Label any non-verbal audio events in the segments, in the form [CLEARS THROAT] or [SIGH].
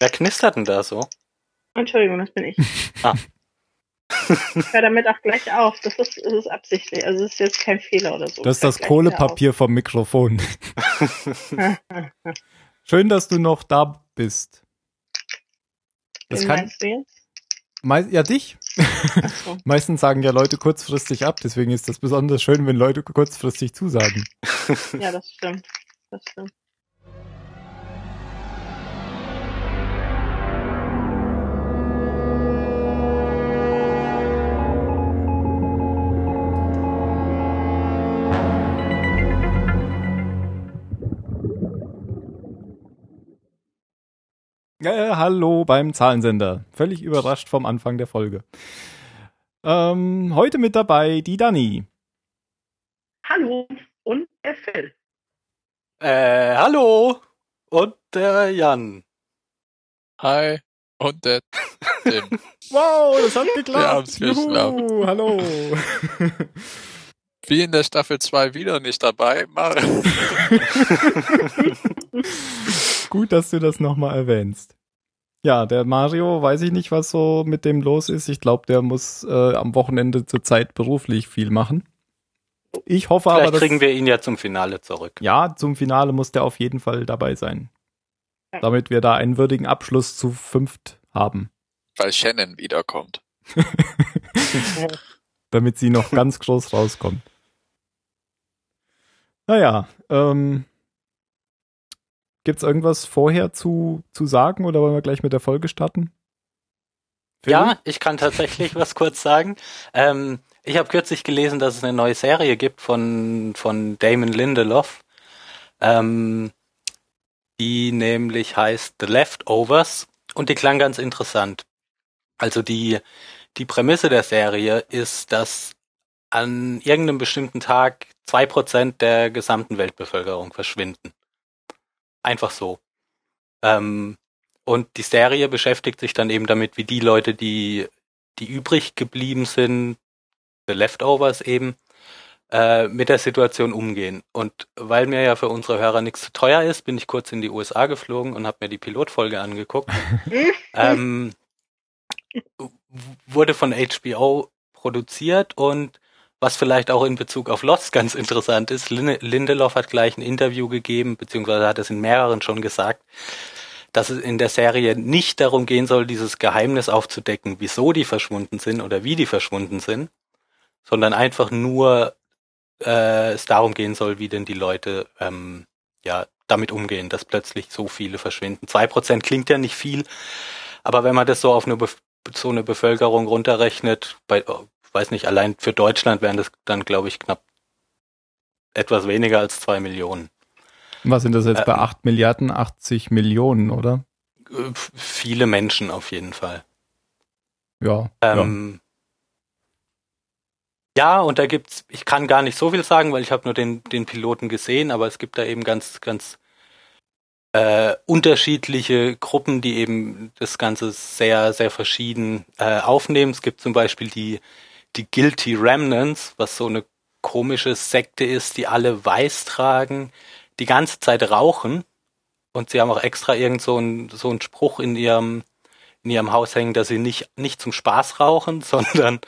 Wer knistert denn da so? Entschuldigung, das bin ich. [LAUGHS] Ah. Ich höre damit auch gleich auf. Das ist, das ist absichtlich. Also es ist jetzt kein Fehler oder so. Das ist das Kohlepapier vom Mikrofon. [LAUGHS] Schön, dass du noch da bist. Das Wen kann, meinst du jetzt? mei- ja, dich. Achso. [LAUGHS] Meistens sagen ja Leute kurzfristig ab, deswegen ist das besonders schön, wenn Leute kurzfristig zusagen. Ja, das stimmt. Das stimmt. Äh, hallo beim Zahlensender. Völlig überrascht vom Anfang der Folge. Ähm, heute mit dabei die Dani. Hallo und der Phil. Äh, hallo. Und der Jan. Hi. Und der Tim. [LAUGHS] Wow, das hat geklappt. Wir haben's geschafft. hallo. [LAUGHS] Wie in der Staffel 2 wieder nicht dabei. Mar [LAUGHS] Gut, dass du das nochmal erwähnst. Ja, der Mario, weiß ich nicht, was so mit dem los ist. Ich glaube, der muss äh, am Wochenende zurzeit beruflich viel machen. Ich hoffe Vielleicht aber, dass, kriegen wir ihn ja zum Finale zurück. ja, zum Finale muss der auf jeden Fall dabei sein. Damit wir da einen würdigen Abschluss zu fünft haben. weil Shannon wiederkommt. [LAUGHS] damit sie noch ganz groß rauskommt. Naja, ähm, gibt's irgendwas vorher zu, zu sagen oder wollen wir gleich mit der Folge starten? Phil? Ja, ich kann tatsächlich [LAUGHS] was kurz sagen. Ähm, ich habe kürzlich gelesen, dass es eine neue Serie gibt von, von Damon Lindelof, ähm, die nämlich heißt The Leftovers und die klang ganz interessant. Also die, die Prämisse der Serie ist, dass an irgendeinem bestimmten Tag zwei Prozent der gesamten Weltbevölkerung verschwinden. Einfach so. Ähm, und die Serie beschäftigt sich dann eben damit, wie die Leute, die, die übrig geblieben sind, The Leftovers eben, äh, mit der Situation umgehen. Und weil mir ja für unsere Hörer nichts zu teuer ist, bin ich kurz in die USA geflogen und habe mir die Pilotfolge angeguckt. [LAUGHS] ähm, wurde von HBO produziert und was vielleicht auch in Bezug auf Lost ganz interessant ist, Lin- Lindelof hat gleich ein Interview gegeben, beziehungsweise hat es in mehreren schon gesagt, dass es in der Serie nicht darum gehen soll, dieses Geheimnis aufzudecken, wieso die verschwunden sind oder wie die verschwunden sind, sondern einfach nur äh, es darum gehen soll, wie denn die Leute ähm, ja damit umgehen, dass plötzlich so viele verschwinden. Zwei Prozent klingt ja nicht viel, aber wenn man das so auf eine, so eine Bevölkerung runterrechnet, bei, weiß nicht, allein für Deutschland wären das dann, glaube ich, knapp etwas weniger als zwei Millionen. Was sind das jetzt bei Ähm. 8 Milliarden? 80 Millionen, oder? Äh, viele Menschen auf jeden Fall. Ja. ja. Ähm, ja. und da gibt's, ich kann gar nicht so viel sagen, weil ich habe nur den, den Piloten gesehen, aber es gibt da eben ganz, ganz äh, unterschiedliche Gruppen, die eben das Ganze sehr, sehr verschieden äh, aufnehmen. Es gibt zum Beispiel die, die Guilty Remnants, was so eine komische Sekte ist, die alle weiß tragen, die ganze Zeit rauchen und sie haben auch extra irgend so einen so einen Spruch in ihrem in ihrem Haus hängen, dass sie nicht nicht zum Spaß rauchen, [LAUGHS] sondern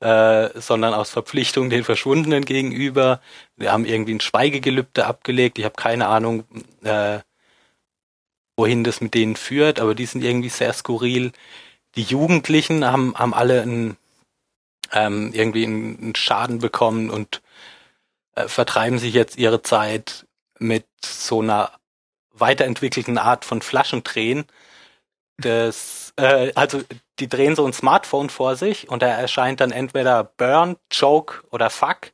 äh, sondern aus Verpflichtung den Verschwundenen gegenüber. Wir haben irgendwie ein Schweigegelübde abgelegt. Ich habe keine Ahnung, äh, wohin das mit denen führt, aber die sind irgendwie sehr skurril. Die Jugendlichen haben haben alle einen, ähm, irgendwie einen, Schaden bekommen und äh, vertreiben sich jetzt ihre Zeit mit so einer weiterentwickelten Art von Flaschendrehen. Das, äh, also die drehen so ein Smartphone vor sich und da erscheint dann entweder Burn, Choke oder Fuck.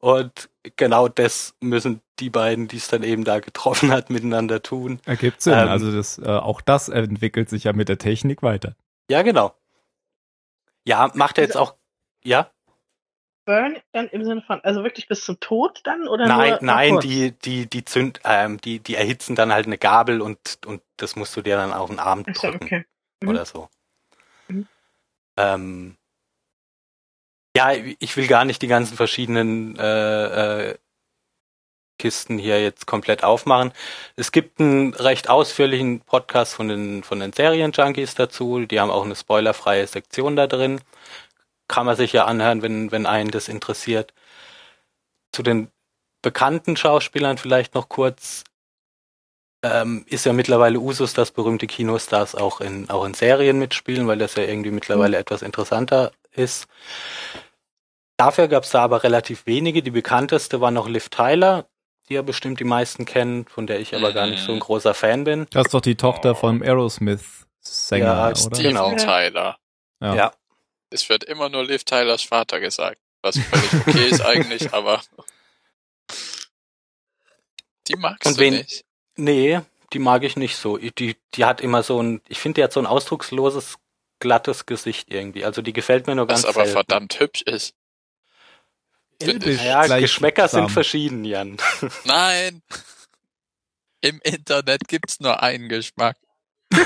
Und genau das müssen die beiden, die es dann eben da getroffen hat, miteinander tun. Ergibt Sinn. ähm, also das, äh, auch das entwickelt sich ja mit der Technik weiter. Ja, genau. Ja, macht er jetzt auch, ja? Burn dann im Sinne von, also wirklich bis zum Tod dann oder Nein, nein, kurz? die, die, die zünd, ähm, die, die erhitzen dann halt eine Gabel und, und das musst du dir dann auf den Arm Ach so, drücken. okay. Mhm. oder so. Mhm. Ähm, ja, ich will gar nicht die ganzen verschiedenen äh, äh, Kisten hier jetzt komplett aufmachen. Es gibt einen recht ausführlichen Podcast von den, von den Serienjunkies dazu. Die haben auch eine spoilerfreie Sektion da drin. Kann man sich ja anhören, wenn, wenn einen das interessiert. Zu den bekannten Schauspielern vielleicht noch kurz. Ähm, ist ja mittlerweile Usus, dass berühmte Kinostars auch in, auch in Serien mitspielen, weil das ja irgendwie mittlerweile mhm. etwas interessanter ist. Dafür gab es da aber relativ wenige. Die bekannteste war noch Liv Tyler, die ja bestimmt die meisten kennen, von der ich aber gar nicht so ein mhm. großer Fan bin. Das ist doch die Tochter von Aerosmith-Sänger, ja, oder? Steven genau. Tyler. Ja. ja. Es wird immer nur Liv Tylers Vater gesagt, was völlig okay ist eigentlich, [LAUGHS] aber die magst Und du wen, nicht. Nee, die mag ich nicht so. Die, die hat immer so ein, ich finde, die hat so ein ausdrucksloses, glattes Gesicht irgendwie. Also die gefällt mir nur ganz Was aber selten. verdammt hübsch ist. Ja, Geschmäcker zusammen. sind verschieden, Jan. [LAUGHS] Nein! Im Internet gibt's nur einen Geschmack. [LAUGHS]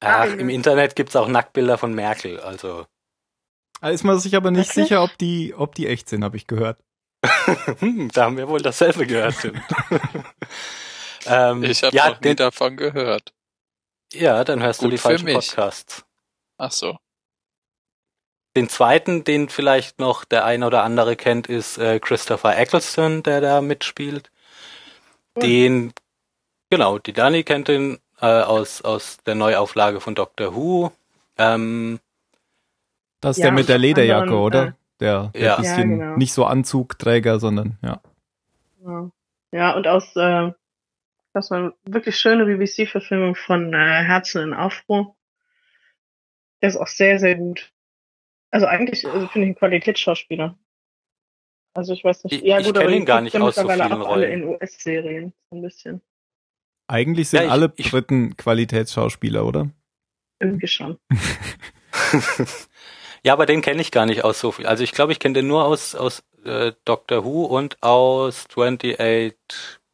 Ach, im Internet gibt's auch Nacktbilder von Merkel, also. Da ist man sich aber nicht okay. sicher, ob die, ob die echt sind, habe ich gehört. [LAUGHS] hm, da haben wir wohl dasselbe gehört. ähm, ich habe ja, noch nie davon gehört. Ja, dann hörst Gut du die falschen mich. Podcasts. Ach so. Den zweiten, den vielleicht noch der ein oder andere kennt, ist äh, Christopher Eccleston, der da mitspielt. Mhm. Den, genau, die Dani kennt ihn äh, aus, aus der Neuauflage von Doctor Who. Ähm, das ist ja, der mit der Lederjacke, anderen, oder? Der, der ja. bisschen ja, genau. nicht so Anzugträger, sondern ja. Ja, ja und aus äh, das war wirklich schöne BBC-Verfilmung von äh, Herzen in Aufruhr. Der ist auch sehr, sehr gut. Also eigentlich also finde ich einen Qualitätsschauspieler. Also ich weiß nicht. Ich, ja gut, ich aber ihn gar nicht aus so vielen alle in US-Serien so ein bisschen. Eigentlich sind ja, ich, alle Briten Qualitätsschauspieler, oder? Irgendwie schon. [LAUGHS] Ja, aber den kenne ich gar nicht aus so viel. Also ich glaube, ich kenne den nur aus, aus äh, Doctor Who und aus 28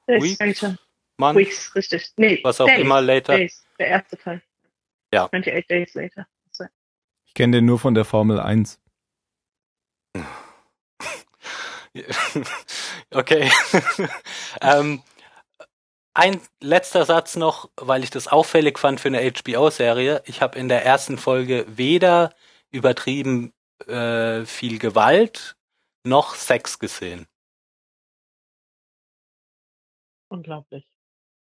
Weeks. Mann. Weeks, richtig. Nee, was auch Days, immer later. Days, der erste Teil. Ja. 28 Days later. Ich kenne den nur von der Formel 1. [LAUGHS] okay. [LAUGHS] ähm, ein letzter Satz noch, weil ich das auffällig fand für eine HBO-Serie. Ich habe in der ersten Folge weder übertrieben äh, viel Gewalt noch Sex gesehen. Unglaublich.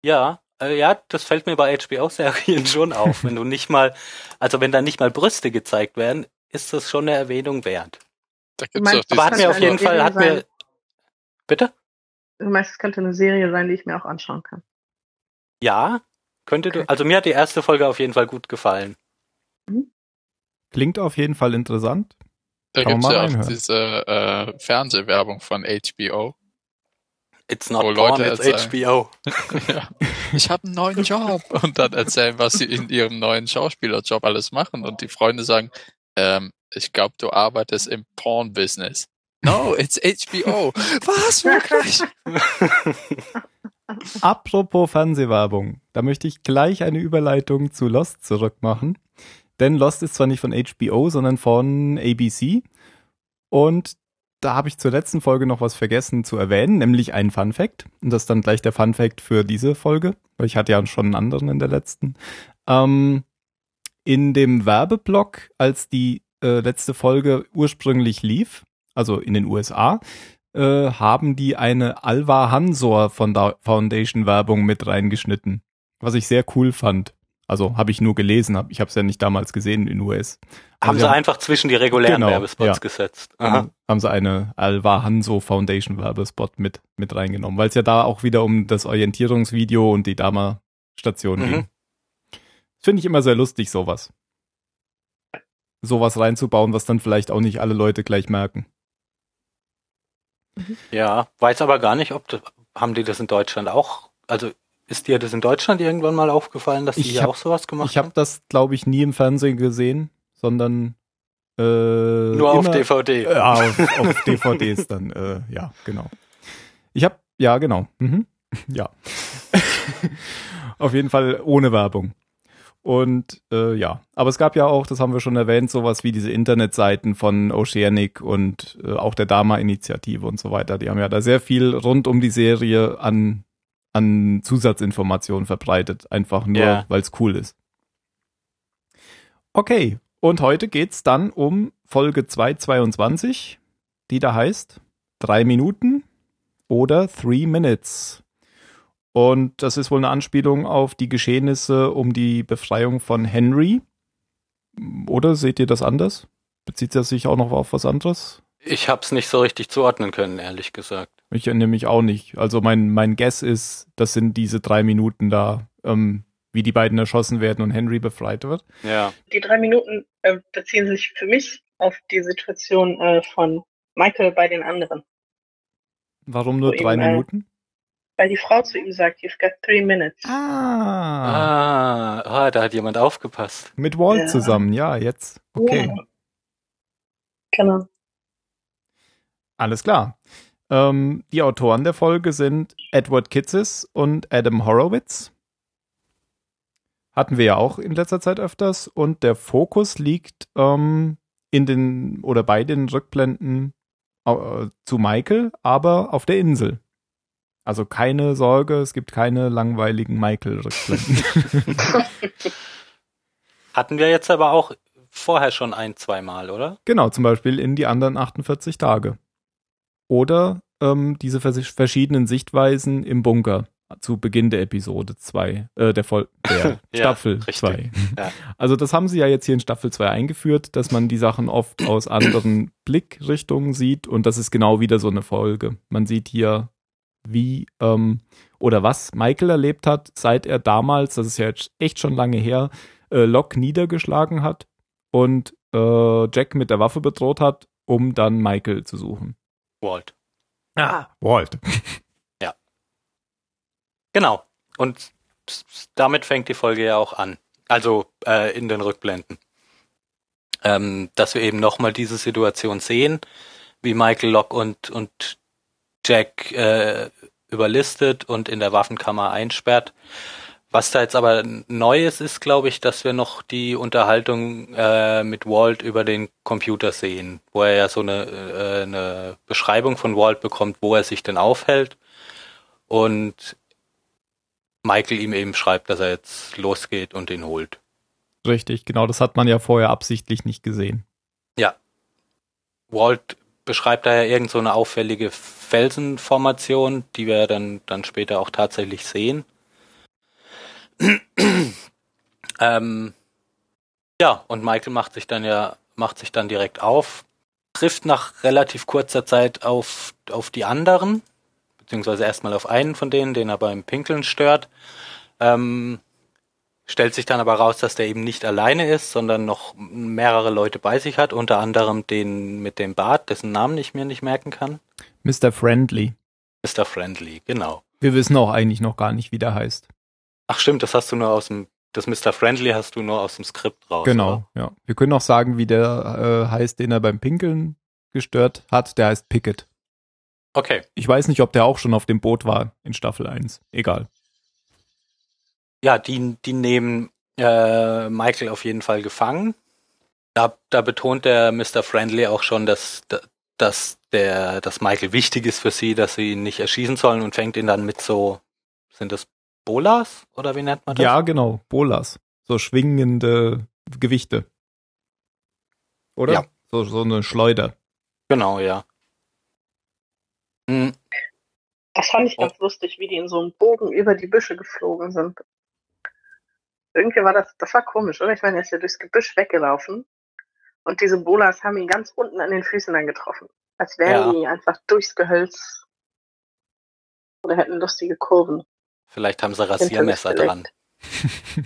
Ja, ja, das fällt mir bei HBO-Serien [LAUGHS] schon auf. wenn du nicht mal, also wenn da nicht mal Brüste gezeigt werden, ist das schon eine Erwähnung wert. Da gibt's meinst, Aber hat mir auf jeden Fall, hat sein. mir, bitte? Du meinst, es könnte eine Serie sein, die ich mir auch anschauen kann. Ja, könnte okay. du, also mir hat die erste Folge auf jeden Fall gut gefallen. Mhm. Klingt auf jeden Fall interessant. Da gibt es ja auch diese äh, Fernsehwerbung von HBO. It's not porn, Leute it's erzählen, HBO. [LAUGHS] ja, ich habe einen neuen Job [LAUGHS] und dann erzählen, was sie in ihrem neuen Schauspielerjob alles machen und die Freunde sagen, ähm, ich glaube, du arbeitest im Porn-Business. No, it's HBO. [LAUGHS] was, wirklich? Apropos Fernsehwerbung, da möchte ich gleich eine Überleitung zu Lost zurückmachen. Denn Lost ist zwar nicht von HBO, sondern von ABC. Und da habe ich zur letzten Folge noch was vergessen zu erwähnen, nämlich einen Fun Fact. Und das ist dann gleich der Fun Fact für diese Folge, weil ich hatte ja schon einen anderen in der letzten. Ähm, in dem Werbeblock, als die äh, letzte Folge ursprünglich lief, also in den USA, äh, haben die eine Alva Hansor Foundation Werbung mit reingeschnitten, was ich sehr cool fand. Also habe ich nur gelesen, hab, ich habe es ja nicht damals gesehen in US. Also haben sie einfach zwischen die regulären genau, Werbespots ja. gesetzt. Aha. Haben sie eine Alva Hanso Foundation Werbespot mit, mit reingenommen, weil es ja da auch wieder um das Orientierungsvideo und die Dama-Station mhm. ging. Finde ich immer sehr lustig, sowas. Sowas reinzubauen, was dann vielleicht auch nicht alle Leute gleich merken. Ja, weiß aber gar nicht, ob das, haben die das in Deutschland auch, also ist dir das in Deutschland irgendwann mal aufgefallen, dass die hier hab, auch sowas gemacht ich hab haben? Ich habe das, glaube ich, nie im Fernsehen gesehen, sondern äh, nur auf DVD. Äh, auf, auf DVDs dann, äh, ja, genau. Ich habe, ja, genau, mhm. ja. [LAUGHS] auf jeden Fall ohne Werbung. Und äh, ja, aber es gab ja auch, das haben wir schon erwähnt, sowas wie diese Internetseiten von Oceanic und äh, auch der Dama-Initiative und so weiter. Die haben ja da sehr viel rund um die Serie an, an Zusatzinformationen verbreitet, einfach nur, Ja. weil es cool ist. Okay, und heute geht's dann um Folge 222, die da heißt drei Minuten oder Three Minutes. Und das ist wohl eine Anspielung auf die Geschehnisse um die Befreiung von Henry. Oder seht ihr das anders? Bezieht das sich auch noch auf was anderes? Ich hab's nicht so richtig zuordnen können, ehrlich gesagt. Ich erinnere mich auch nicht. Also mein, mein Guess ist, das sind diese drei Minuten da, ähm, wie die beiden erschossen werden und Henry befreit wird. Ja. Die drei Minuten äh, beziehen sich für mich auf die Situation äh, von Michael bei den anderen. Warum nur So drei eben, äh, Minuten? Weil die Frau zu ihm sagt, you've got three minutes. Ah, Ah, ah, da hat jemand aufgepasst. mit Walt Ja. zusammen, ja, jetzt. Okay. Ja. Genau. Alles klar. Ähm, die Autoren der Folge sind Edward Kitzes und Adam Horowitz. Hatten wir ja auch in letzter Zeit öfters. Und der Fokus liegt ähm, in den oder bei den Rückblenden äh, zu Michael, aber auf der Insel. Also keine Sorge, es gibt keine langweiligen Michael-Rückblenden. [LAUGHS] Hatten wir jetzt aber auch vorher schon ein, zweimal, oder? Genau, zum Beispiel in die anderen 48 Tage. Oder ähm, diese vers verschiedenen Sichtweisen im Bunker zu Beginn der Episode 2, äh, der, Vol [LAUGHS] der Ja, Staffel richtig. 2. Ja. Also das haben sie ja jetzt hier in Staffel 2 eingeführt, dass man die Sachen oft aus anderen [CLEARS THROAT] Blickrichtungen sieht und das ist genau wieder so eine Folge. Man sieht hier, wie ähm, oder was Michael erlebt hat, seit er damals, das ist ja jetzt echt schon lange her, äh, Locke niedergeschlagen hat und äh, Jack mit der Waffe bedroht hat, um dann Michael zu suchen. Walt. Ah, Walt. [LAUGHS] Genau. Und damit fängt die Folge ja auch an. Also äh, in den Rückblenden. Ähm, dass wir eben nochmal diese Situation sehen, wie Michael Locke und, und Jack äh, überlistet und in der Waffenkammer einsperrt. Was da jetzt aber Neues ist, glaube ich, dass wir noch die Unterhaltung äh, mit Walt über den Computer sehen, wo er ja so eine, äh, eine Beschreibung von Walt bekommt, wo er sich denn aufhält. Und Michael ihm eben schreibt, dass er jetzt losgeht und ihn holt. Richtig, genau, das hat man ja vorher absichtlich nicht gesehen. Walt beschreibt da ja irgend so eine auffällige Felsenformation, die wir dann, dann später auch tatsächlich sehen. [CLEARS THROAT] ähm, ja, und Michael macht sich dann ja, macht sich dann direkt auf, trifft nach relativ kurzer Zeit auf, auf die anderen, beziehungsweise erstmal auf einen von denen, den er beim Pinkeln stört. Ähm, stellt sich dann aber raus, dass der eben nicht alleine ist, sondern noch mehrere Leute bei sich hat, unter anderem den mit dem Bart, dessen Namen ich mir nicht merken kann. Mr. Friendly. Mr. Friendly, genau. Wir wissen auch eigentlich noch gar nicht, wie der heißt. Ach stimmt, das hast du nur aus dem, das Mr. Friendly hast du nur aus dem Skript raus. Genau, ja. Wir können auch sagen, wie der äh, heißt, den er beim Pinkeln gestört hat. Der heißt Pickett. Oder? Okay. Ich weiß nicht, ob der auch schon auf dem Boot war in Staffel 1. Egal. Ja, die, die nehmen äh, Michael auf jeden Fall gefangen. Da, da betont der Mr. Friendly auch schon, dass, dass der, dass Michael wichtig ist für sie, dass sie ihn nicht erschießen sollen und fängt ihn dann mit so, sind das Bolas oder wie nennt man das? Ja, genau. Bolas. So schwingende Gewichte. Oder? Ja. So, so eine Schleuder. Genau, ja. Hm, Das fand ich Oh. ganz lustig, wie die in so einem Bogen über die Büsche geflogen sind. Irgendwie war das, das war komisch, oder? Ich meine, er ist ja durchs Gebüsch weggelaufen und diese Bolas haben ihn ganz unten an den Füßen dann getroffen. Als wären Ja. die einfach durchs Gehölz oder hätten lustige Kurven. Vielleicht haben sie Rasiermesser dran.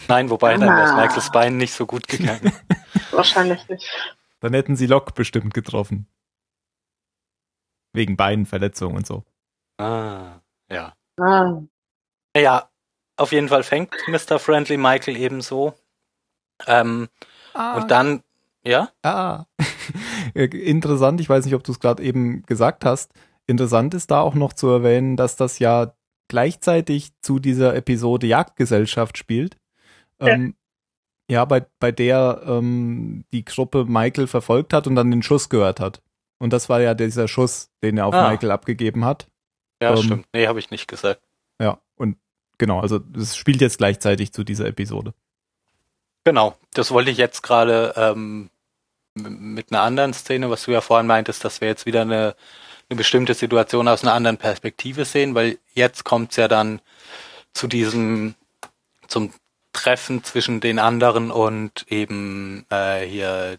Nein, wobei dann wäre Ah. Michaels Bein nicht so gut gegangen. [LAUGHS] Wahrscheinlich nicht. Dann hätten sie Locke bestimmt getroffen. Wegen Beinverletzungen und so. ah, ja. Ah. Ja, auf jeden Fall fängt Mr. Friendly Michael ebenso. Ähm, Und dann, ja? Ah. [LAUGHS] Interessant, ich weiß nicht, ob du es gerade eben gesagt hast. Interessant ist da auch noch zu erwähnen, dass das ja gleichzeitig zu dieser Episode Jagdgesellschaft spielt. Ja. Ähm, Ja, bei, bei der ähm, die Gruppe Michael verfolgt hat und dann den Schuss gehört hat. Und das war ja dieser Schuss, den er auf Ah. Michael abgegeben hat. Ja, Ähm, stimmt. Nee, habe ich nicht gesagt. Ja, und genau, also es spielt jetzt gleichzeitig zu dieser Episode. Genau, das wollte ich jetzt gerade ähm, mit einer anderen Szene, was du ja vorhin meintest, dass wir jetzt wieder eine, eine bestimmte Situation aus einer anderen Perspektive sehen, weil jetzt kommt's ja dann zu diesem, zum Treffen zwischen den anderen und eben äh, hier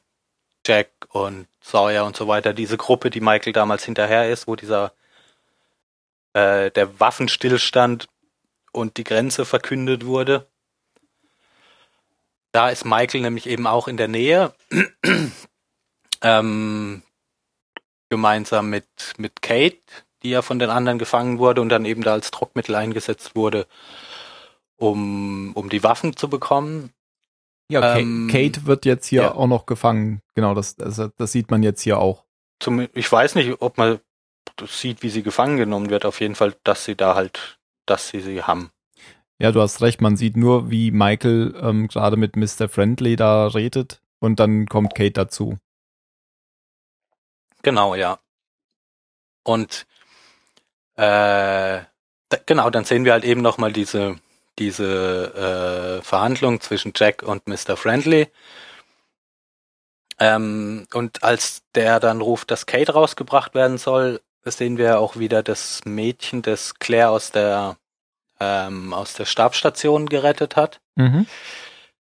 Jack und Sawyer und so weiter, diese Gruppe, die Michael damals hinterher ist, wo dieser äh, der Waffenstillstand und die Grenze verkündet wurde. Da ist Michael nämlich eben auch in der Nähe, [CLEARS THROAT] ähm, gemeinsam mit, mit Kate, die ja von den anderen gefangen wurde und dann eben da als Druckmittel eingesetzt wurde, um, um die Waffen zu bekommen. Ja, Ähm, Kate wird jetzt hier ja. auch noch gefangen. Genau, das, also das sieht man jetzt hier auch. Zum, ich weiß nicht, ob man das sieht, wie sie gefangen genommen wird. Auf jeden Fall, dass sie da halt, dass sie sie haben. Ja, du hast recht, man sieht nur, wie Michael ähm, gerade mit Mr. Friendly da redet und dann kommt Kate dazu. Genau, ja. Und äh, da, genau, dann sehen wir halt eben nochmal diese, diese äh, Verhandlung zwischen Jack und Mr. Friendly. Ähm, und als der dann ruft, dass Kate rausgebracht werden soll, sehen wir auch wieder das Mädchen, das Claire aus der ähm, aus der Stabstation gerettet hat. Mhm.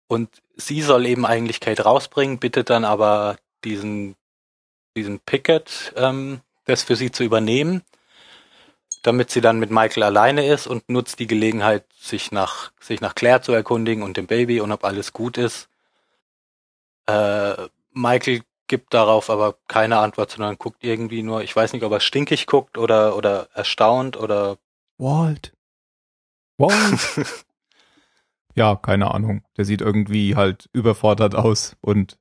Und sie soll eben eigentlich Kate rausbringen, bittet dann aber diesen, diesen Pickett, ähm, das für sie zu übernehmen, damit sie dann mit Michael alleine ist und nutzt die Gelegenheit, sich nach, sich nach Claire zu erkundigen und dem Baby und ob alles gut ist. Äh, Michael gibt darauf aber keine Antwort, sondern guckt irgendwie nur, ich weiß nicht, ob er stinkig guckt oder, oder erstaunt oder Walt. Walt. [LAUGHS] ja, keine Ahnung. Der sieht irgendwie halt überfordert aus und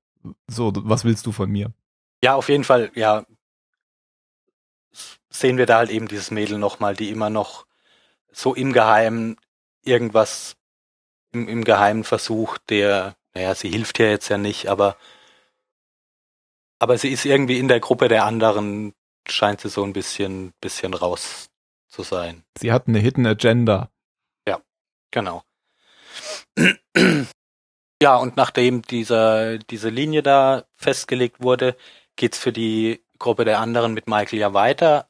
so, was willst du von mir? Ja, auf jeden Fall, ja, sehen wir da halt eben dieses Mädel nochmal, die immer noch so im Geheimen irgendwas im, im Geheimen versucht, der, naja, sie hilft ja jetzt ja nicht, aber, aber sie ist irgendwie in der Gruppe der anderen, scheint sie so ein bisschen, bisschen raus zu sein. Sie hat eine Hidden Agenda. Genau. Ja, und nachdem dieser, diese Linie da festgelegt wurde, geht's für die Gruppe der anderen mit Michael ja weiter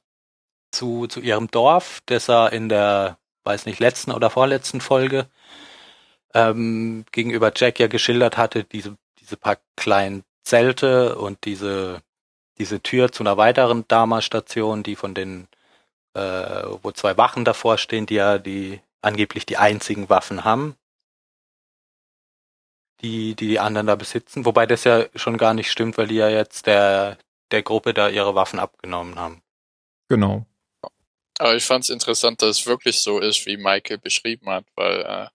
zu, zu ihrem Dorf, das er in der, weiß nicht, letzten oder vorletzten Folge ähm, gegenüber Jack ja geschildert hatte, diese, diese paar kleinen Zelte und diese, diese Tür zu einer weiteren Dama-Station, die von den, äh, wo zwei Wachen davor stehen, die ja die angeblich die einzigen Waffen haben, die, die die anderen da besitzen. Wobei das ja schon gar nicht stimmt, weil die ja jetzt der, der Gruppe da ihre Waffen abgenommen haben. Genau. Aber ich fand es interessant, dass es wirklich so ist, wie Michael beschrieben hat, weil äh,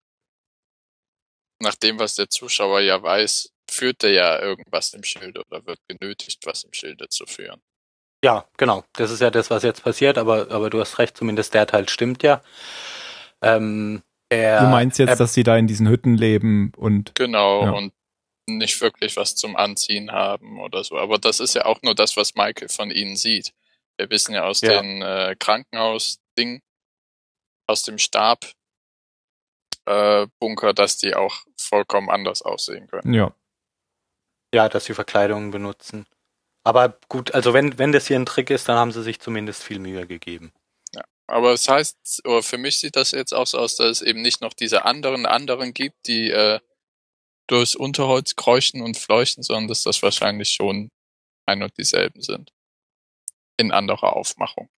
nach dem, was der Zuschauer ja weiß, führt er ja irgendwas im Schilde oder wird genötigt, was im Schilde zu führen. Ja, genau. Das ist ja das, was jetzt passiert, aber, aber du hast recht, zumindest der Teil stimmt ja. Ähm, er, du meinst jetzt, er, dass sie da in diesen Hütten leben und Genau, Ja. und nicht wirklich was zum Anziehen haben oder so. Aber das ist ja auch nur das, was Michael von ihnen sieht. Wir wissen ja aus Ja. den äh, Krankenhaus-Ding, aus dem Stab, äh, Bunker, dass die auch vollkommen anders aussehen können. ja. ja, dass sie Verkleidungen benutzen. Aber gut, also wenn, wenn das hier ein Trick ist, dann haben sie sich zumindest viel Mühe gegeben. Aber es heißt, oder für mich sieht das jetzt auch so aus, dass es eben nicht noch diese anderen anderen gibt, die äh, durchs Unterholz kreuchen und fleuchten, sondern dass das wahrscheinlich schon ein und dieselben sind. In anderer Aufmachung.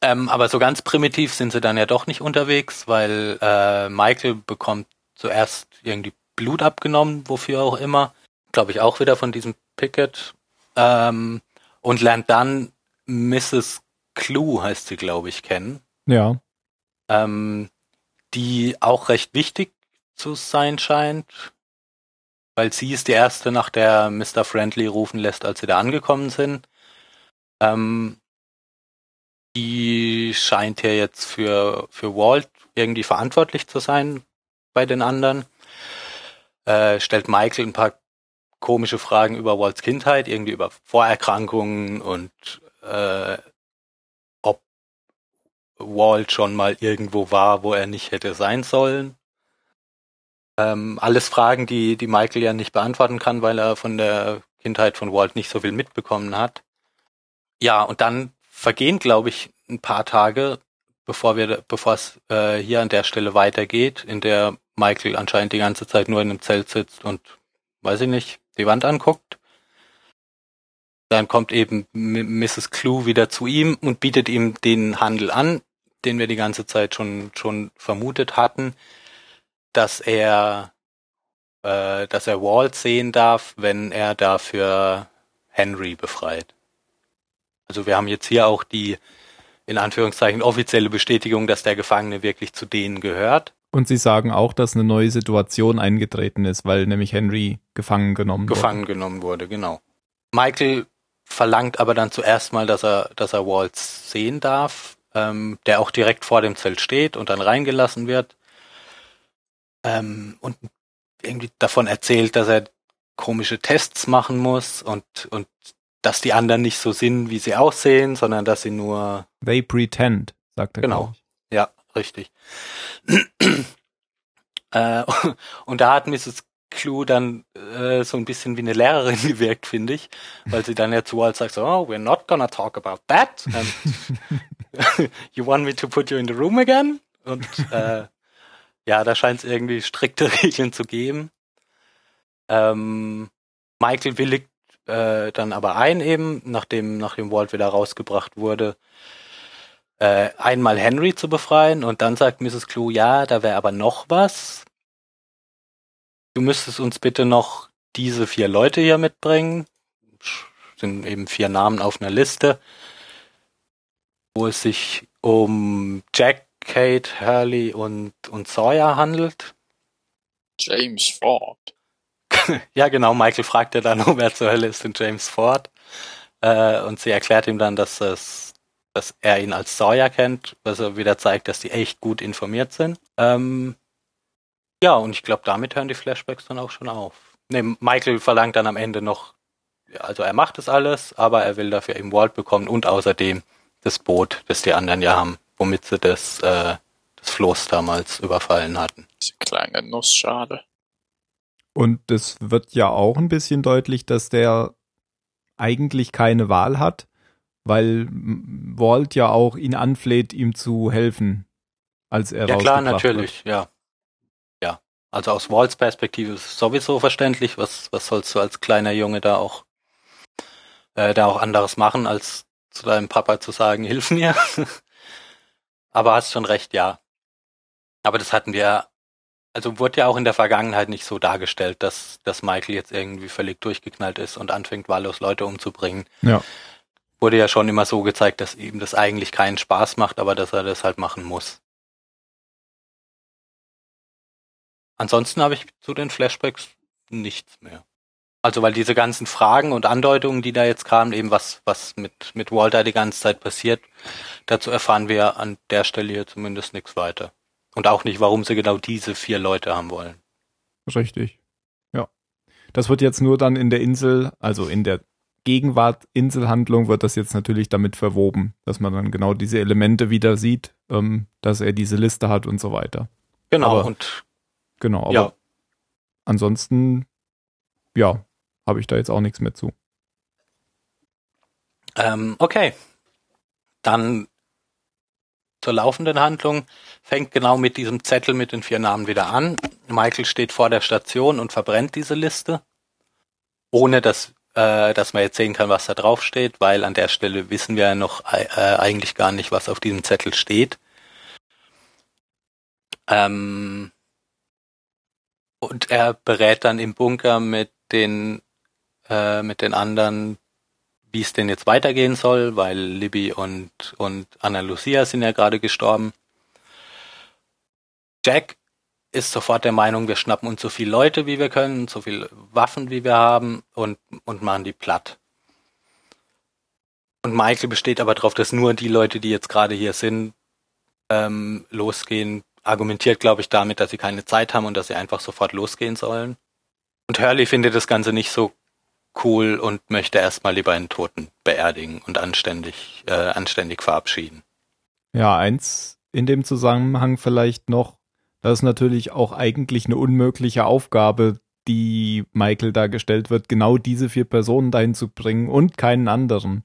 Ähm, aber so ganz primitiv sind sie dann ja doch nicht unterwegs, weil äh, Michael bekommt zuerst irgendwie Blut abgenommen, wofür auch immer. Glaube ich auch wieder von diesem Pickett. Ähm, und lernt dann Mrs. Clue, heißt sie, glaube ich, kennen. Ja. ähm, die auch recht wichtig zu sein scheint, weil sie ist die erste, nach der Mr. Friendly rufen lässt, als sie da angekommen sind. Ähm, die scheint hier jetzt für, für Walt irgendwie verantwortlich zu sein bei den anderen. äh, stellt Michael ein paar komische Fragen über Walts Kindheit, irgendwie über Vorerkrankungen und äh, Walt schon mal irgendwo war, wo er nicht hätte sein sollen. Ähm, alles Fragen, die, die Michael ja nicht beantworten kann, weil er von der Kindheit von Walt nicht so viel mitbekommen hat. Ja, und dann vergehen, glaube ich, ein paar Tage, bevor wir, bevor es äh, hier an der Stelle weitergeht, in der Michael anscheinend die ganze Zeit nur in einem Zelt sitzt und, weiß ich nicht, die Wand anguckt. Dann kommt eben Mrs. Clue wieder zu ihm und bietet ihm den Handel an, den wir die ganze Zeit schon, schon vermutet hatten, dass er, äh, dass er Walt sehen darf, wenn er dafür Henry befreit. Also wir haben jetzt hier auch die, in Anführungszeichen, offizielle Bestätigung, dass der Gefangene wirklich zu denen gehört. Und sie sagen auch, dass eine neue Situation eingetreten ist, weil nämlich Henry gefangen genommen wurde. Gefangen genommen wurde, genau. Michael verlangt aber dann zuerst mal, dass er, dass er Walt sehen darf, ähm, der auch direkt vor dem Zelt steht und dann reingelassen wird. Ähm, und irgendwie davon erzählt, dass er komische Tests machen muss und, und dass die anderen nicht so sind, wie sie aussehen, sondern dass sie nur. They pretend, sagt er. Genau. Ja, richtig. [CLEARS THROAT] äh, [LAUGHS] und da hat Mrs. Clue dann äh, so ein bisschen wie eine Lehrerin [LAUGHS] gewirkt, finde ich, weil sie dann ja zu Walt sagt, so, oh, we're not gonna talk about that. And [LAUGHS] you want me to put you in the room again? Und äh, ja, da scheint es irgendwie strikte [LAUGHS] Regeln zu geben. Ähm, Michael willigt äh, dann aber ein eben, nachdem, nachdem Walt wieder rausgebracht wurde, äh, einmal Henry zu befreien und dann sagt Mrs. Clue, ja, da wäre aber noch was. Du müsstest uns bitte noch diese vier Leute hier mitbringen. Sind eben vier Namen auf einer Liste, wo es sich um Jack, Kate, Hurley und, und Sawyer handelt. James Ford. [LAUGHS] ja, genau. Michael fragt ja dann, [LAUGHS] wer zur Hölle ist denn James Ford? Äh, und sie erklärt ihm dann, dass es dass er ihn als Sawyer kennt, was er wieder zeigt, dass die echt gut informiert sind. Ähm, ja, und ich glaube, damit hören die Flashbacks dann auch schon auf. Ne, Michael verlangt dann am Ende noch, also er macht das alles, aber er will dafür eben Walt bekommen und außerdem das Boot, das die anderen ja haben, womit sie das, äh, das Floß damals überfallen hatten. Diese kleine Nussschale. Und es wird ja auch ein bisschen deutlich, dass der eigentlich keine Wahl hat, weil Walt ja auch ihn anfleht, ihm zu helfen, als er Ja klar, natürlich, wird. ja. Also aus Walts Perspektive ist es sowieso verständlich, was, was sollst du als kleiner Junge da auch, äh, da auch anderes machen, als zu deinem Papa zu sagen, [LAUGHS] hilf mir. Aber hast schon recht, ja. Aber das hatten wir, also wurde ja auch in der Vergangenheit nicht so dargestellt, dass, dass Michael jetzt irgendwie völlig durchgeknallt ist und anfängt, wahllos Leute umzubringen. Ja wurde ja schon immer so gezeigt, dass ihm das eigentlich keinen Spaß macht, aber dass er das halt machen muss. Ansonsten habe ich zu den Flashbacks nichts mehr. Also weil diese ganzen Fragen und Andeutungen, die da jetzt kamen, eben was, was mit, mit Walter die ganze Zeit passiert, dazu erfahren wir an der Stelle hier zumindest nichts weiter. Und auch nicht, warum sie genau diese vier Leute haben wollen. Richtig. Ja. Das wird jetzt nur dann in der Insel, also in der Gegenwart Inselhandlung wird das jetzt natürlich damit verwoben, dass man dann genau diese Elemente wieder sieht, ähm, dass er diese Liste hat und so weiter. Genau, aber, und genau, aber ja. ansonsten, ja, habe ich da jetzt auch nichts mehr zu. Ähm, okay. Dann zur laufenden Handlung fängt genau mit diesem Zettel mit den vier Namen wieder an. Michael steht vor der Station und verbrennt diese Liste, ohne dass äh, dass man jetzt sehen kann, was da drauf steht, weil an der Stelle wissen wir ja noch äh, eigentlich gar nicht, was auf diesem Zettel steht. Ähm, und er berät dann im Bunker mit den äh, mit den anderen, wie es denn jetzt weitergehen soll, weil Libby und und Anna Lucia sind ja gerade gestorben. Jack ist sofort der Meinung, wir schnappen uns so viele Leute, wie wir können, so viele Waffen, wie wir haben und, und machen die platt. Und Michael besteht aber darauf, dass nur die Leute, die jetzt gerade hier sind, ähm, losgehen. Argumentiert, glaube ich, damit, dass sie keine Zeit haben und dass sie einfach sofort losgehen sollen. Und Hurley findet das Ganze nicht so cool und möchte erstmal lieber einen Toten beerdigen und anständig, äh, anständig verabschieden. Ja, eins in dem Zusammenhang vielleicht noch, das ist natürlich auch eigentlich eine unmögliche Aufgabe, die Michael da gestellt wird, genau diese vier Personen dahin zu bringen und keinen anderen.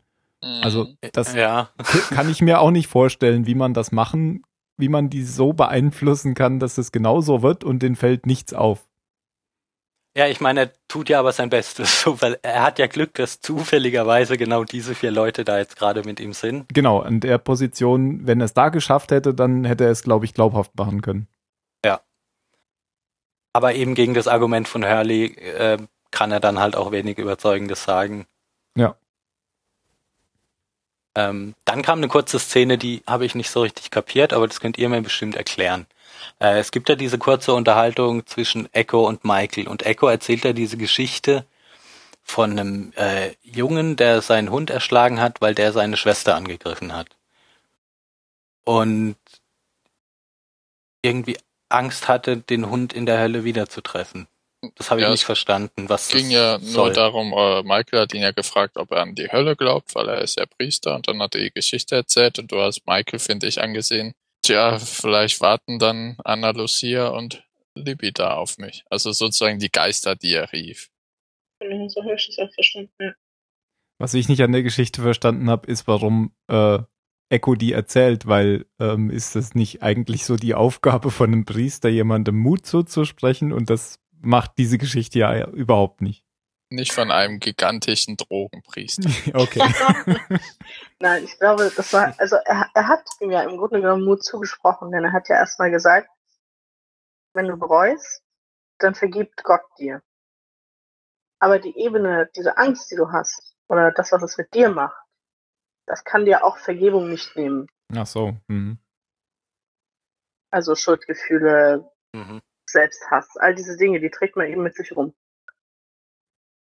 Also Mhm. das Ja, [LAUGHS] kann ich mir auch nicht vorstellen, wie man das machen, wie man die so beeinflussen kann, dass es genau so wird und den fällt nichts auf. ja, ich meine, er tut ja aber sein Bestes, [LAUGHS] so, weil er hat ja Glück, dass zufälligerweise genau diese vier Leute da jetzt gerade mit ihm sind. Genau, an der Position, wenn er es da geschafft hätte, dann hätte er es, glaube ich, glaubhaft machen können. Aber eben gegen das Argument von Hurley äh, kann er dann halt auch wenig Überzeugendes sagen. Ja. Ähm, dann kam eine kurze Szene, die habe ich nicht so richtig kapiert, aber das könnt ihr mir bestimmt erklären. Äh, es gibt ja diese kurze Unterhaltung zwischen Echo und Michael und Echo erzählt ja diese Geschichte von einem äh, Jungen, der seinen Hund erschlagen hat, weil der seine Schwester angegriffen hat. Und irgendwie Angst hatte, den Hund in der Hölle wiederzutreffen. Das habe ich Ja, nicht verstanden, was ging das ja nur soll. darum, äh, Michael hat ihn ja gefragt, ob er an die Hölle glaubt, weil er ist ja Priester und dann hat er die Geschichte erzählt und du hast Michael, finde ich, angesehen. Tja, vielleicht warten dann Anna Lucia und Libby da auf mich. Also sozusagen die Geister, die er rief. So habe ich das auch verstanden. Ja. Was ich nicht an der Geschichte verstanden habe, ist, warum äh, Echo die erzählt, weil ähm, ist das nicht eigentlich so die Aufgabe von einem Priester, jemandem Mut zuzusprechen und das macht diese Geschichte ja überhaupt nicht. Nicht von einem gigantischen Drogenpriester. [LAUGHS] Okay. [LAUGHS] Nein, ich glaube, das war, also er, er hat ihm ja im Grunde genommen Mut zugesprochen, denn er hat ja erstmal gesagt, wenn du bereust, dann vergibt Gott dir. Aber die Ebene, diese Angst, die du hast, oder das, was es mit dir macht, das kann dir auch Vergebung nicht nehmen. Ach so. Mhm. Also Schuldgefühle, Mhm. Selbsthass, all diese Dinge, die trägt man eben mit sich rum.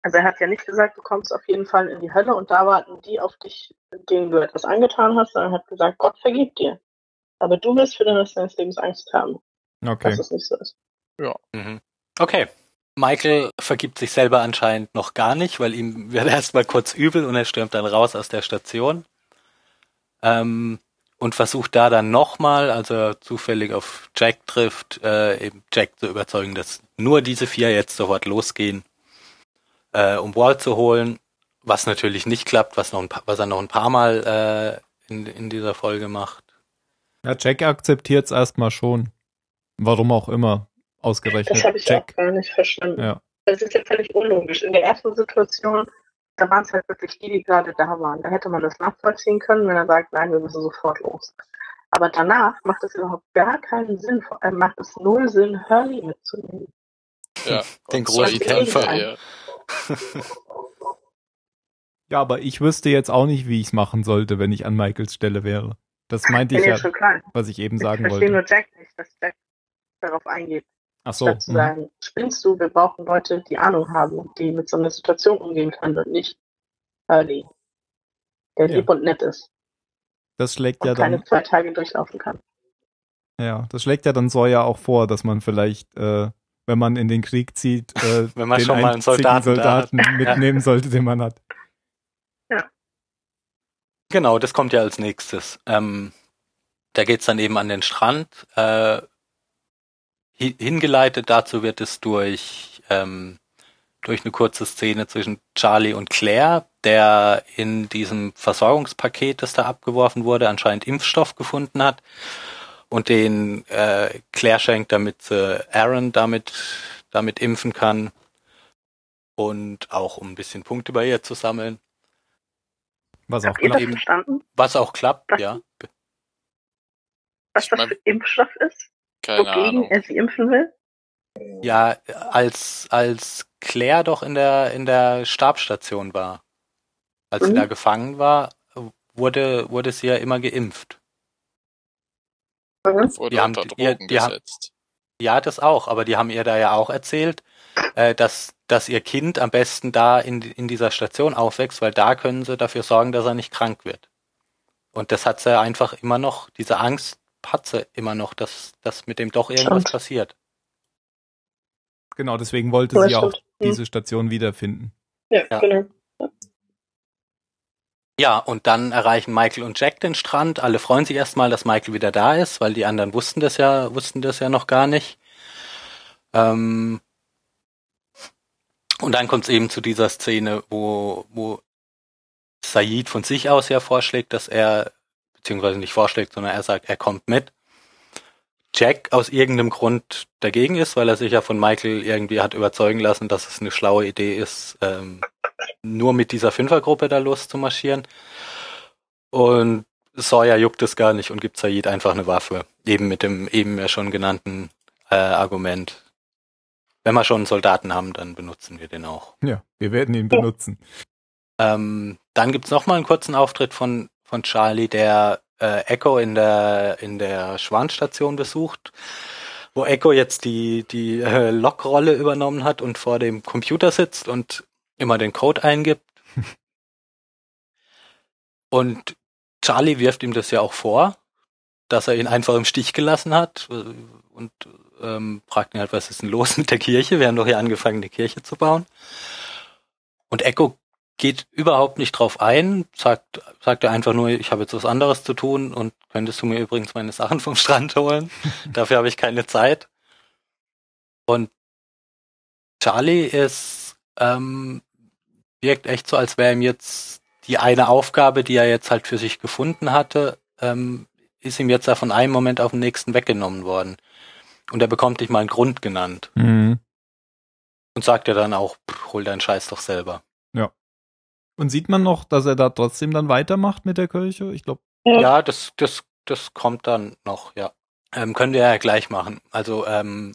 Also er hat ja nicht gesagt, du kommst auf jeden Fall in die Hölle und da warten die auf dich, denen du etwas angetan hast, sondern er hat gesagt, Gott vergibt dir. Aber du wirst für den Rest deines Lebens Angst haben, Okay. dass es nicht so ist. Mhm. Okay. Michael vergibt sich selber anscheinend noch gar nicht, weil ihm wird [LAUGHS] erstmal kurz übel und er stürmt dann raus aus der Station. Ähm, und versucht da dann nochmal, also er zufällig auf Jack trifft, äh, eben Jack zu überzeugen, dass nur diese vier jetzt sofort losgehen, äh, um Walt zu holen, was natürlich nicht klappt, was, noch ein paar, was er noch ein paar Mal äh, in, in dieser Folge macht. Ja, Jack akzeptiert es erstmal schon. Warum auch immer. Ausgerechnet Das habe ich Jack. auch gar nicht verstanden. Ja. Das ist ja völlig unlogisch. In der ersten Situation, da waren es halt wirklich die, die gerade da waren. Da hätte man das nachvollziehen können, wenn er sagt, nein, wir müssen sofort los. Aber danach macht es überhaupt gar keinen Sinn, vor allem macht es null Sinn, Hurley mitzunehmen. Ja, Den großen Kämpfer. hinterher. [LAUGHS] Ja, aber ich wüsste jetzt auch nicht, wie ich es machen sollte, wenn ich an Michaels Stelle wäre. Das meinte Bin ich ja ja, was ich eben Ich sagen verstehe wollte. nur Jack nicht, dass Jack darauf eingeht. Ach so. zu mhm. sagen, spinnst du, wir brauchen Leute, die Ahnung haben, die mit so einer Situation umgehen können und nicht Hurley, der Ja. lieb und nett ist Das schlägt und ja keine dann, zwei Tage durchlaufen kann. ja, das schlägt ja dann Sawyer auch vor, dass man vielleicht, äh, wenn man in den Krieg zieht, äh, [LAUGHS] Wenn man den schon mal einen Soldaten. Soldaten [LAUGHS] mitnehmen sollte, den man hat. Genau, das kommt ja als nächstes. Ähm, da geht's dann eben an den Strand. Äh, hingeleitet dazu wird es durch, ähm, durch eine kurze Szene zwischen Charlie und Claire, der in diesem Versorgungspaket, das da abgeworfen wurde, anscheinend Impfstoff gefunden hat und den äh, Claire schenkt, damit sie Aaron damit, damit impfen kann und auch um ein bisschen Punkte bei ihr zu sammeln. Was auch klappt. eben-? Was auch klappt, Was? ja. Was Ich das mein- für Impfstoff ist, Keine wogegen Ahnung. er sie impfen will? Ja, als, als Claire doch in der, in der Stabstation war, als sie Mhm. da gefangen war, wurde, wurde sie ja immer geimpft. Mhm. Wurde Die haben- unter die- Drogen die haben- gesetzt. Ja, das auch, aber die haben ihr da ja auch erzählt, äh, dass, dass ihr Kind am besten da in, in dieser Station aufwächst, weil da können sie dafür sorgen, dass er nicht krank wird. Und das hat sie einfach immer noch, diese Angst hat sie immer noch, dass, dass mit dem doch irgendwas Stimmt. passiert. Genau, deswegen wollte Ja, sie auch stimmt. Hm. diese Station wiederfinden. Ja, Ja. genau. Ja, und dann erreichen Michael und Jack den Strand. Alle freuen sich erstmal, dass Michael wieder da ist, weil die anderen wussten das ja, wussten das ja noch gar nicht. Ähm und dann kommt es eben zu dieser Szene, wo, wo Said von sich aus ja vorschlägt, dass er, beziehungsweise nicht vorschlägt, sondern er sagt, er kommt mit. Jack aus irgendeinem Grund dagegen ist, weil er sich ja von Michael irgendwie hat überzeugen lassen, dass es eine schlaue Idee ist, ähm, nur mit dieser Fünfergruppe da loszumarschieren. Und Sawyer juckt es gar nicht und gibt Said einfach eine Waffe. Eben mit dem eben ja schon genannten äh, Argument. Wenn wir schon einen Soldaten haben, dann benutzen wir den auch. Ja, wir werden ihn benutzen. Ähm, dann gibt's noch mal einen kurzen Auftritt von, von Charlie, der äh, Echo in der, in der Schwanstation besucht, wo Echo jetzt die, die äh, Lockrolle übernommen hat und vor dem Computer sitzt und immer den Code eingibt. [LAUGHS] Und Charlie wirft ihm das ja auch vor, dass er ihn einfach im Stich gelassen hat und ähm, fragt ihn halt, was ist denn los mit der Kirche? Wir haben doch hier angefangen, eine Kirche zu bauen. Und Echo geht überhaupt nicht drauf ein, sagt, sagt er einfach nur, ich habe jetzt was anderes zu tun und könntest du mir übrigens meine Sachen vom Strand holen? [LAUGHS] Dafür habe ich keine Zeit. Und Charlie ist, ähm, wirkt echt so, als wäre ihm jetzt die eine Aufgabe, die er jetzt halt für sich gefunden hatte, ähm, ist ihm jetzt da von einem Moment auf den nächsten weggenommen worden. Und er bekommt nicht mal einen Grund genannt. Mhm. Und sagt ja dann auch, hol deinen Scheiß doch selber. Und sieht man noch, dass er da trotzdem dann weitermacht mit der Kirche? Ich glaube, Ja, das, das, das kommt dann noch, ja. Ähm, können wir ja gleich machen. Also, ähm,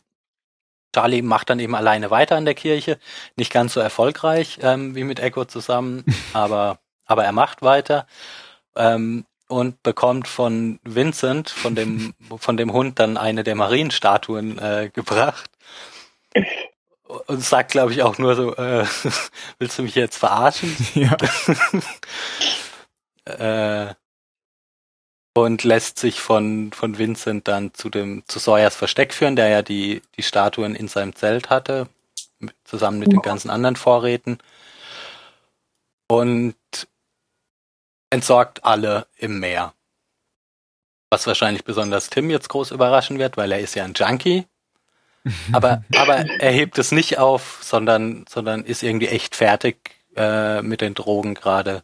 Charlie macht dann eben alleine weiter an der Kirche. Nicht ganz so erfolgreich ähm, wie mit Echo zusammen, [LAUGHS] aber, aber er macht weiter. Ähm, und bekommt von Vincent, von dem, [LAUGHS] von dem Hund, dann eine der Marienstatuen äh, gebracht. Und sagt, glaube ich, auch nur so, äh, [LAUGHS] willst du mich jetzt verarschen? [LAUGHS] ja. [LAUGHS] äh, und lässt sich von, von Vincent dann zu dem, zu Sawyers Versteck führen, der ja die, die Statuen in seinem Zelt hatte, mit, zusammen mit den ganzen anderen Vorräten. Und entsorgt alle im Meer. Was wahrscheinlich besonders Tim jetzt groß überraschen wird, weil er ist ja ein Junkie. Aber, [LAUGHS] aber er hebt es nicht auf, sondern, sondern ist irgendwie echt fertig äh, mit den Drogen gerade.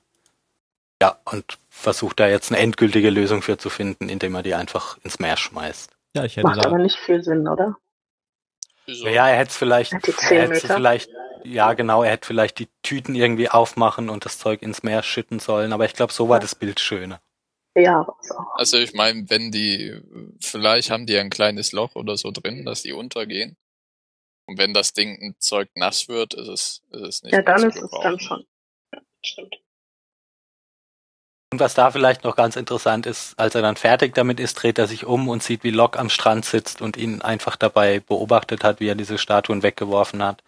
Ja, und versucht da jetzt eine endgültige Lösung für zu finden, indem er die einfach ins Meer schmeißt. ja, ich hätte Macht aber da. nicht viel Sinn, oder? Ja, er hätte es vielleicht, er hätte vielleicht, ja genau, er hätte vielleicht die Tüten irgendwie aufmachen und das Zeug ins Meer schütten sollen, aber ich glaube, so war das Bild schöner. Ja, auch. Also ich meine, wenn die, vielleicht haben die ein kleines Loch oder so drin, dass die untergehen. Und wenn das Ding ein Zeug nass wird, ist es, ist es nicht Ja, dann ist es dann schon. Ja, stimmt. Und was da vielleicht noch ganz interessant ist, als er dann fertig damit ist, dreht er sich um und sieht, wie Locke am Strand sitzt und ihn einfach dabei beobachtet hat, wie er diese Statuen weggeworfen hat.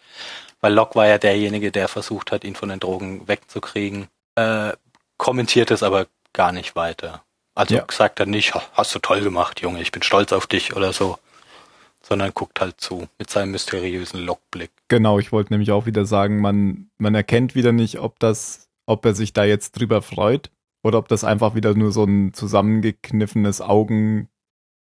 Weil Locke war ja derjenige, der versucht hat, ihn von den Drogen wegzukriegen. Äh, kommentiert es aber gar nicht weiter. Also Ja. sagt er nicht, "Ha, hast du toll gemacht, Junge, ich bin stolz auf dich oder so. Sondern guckt halt zu mit seinem mysteriösen Lockblick. Genau, ich wollte nämlich auch wieder sagen, man, man erkennt wieder nicht, ob das, ob er sich da jetzt drüber freut oder ob das einfach wieder nur so ein zusammengekniffenes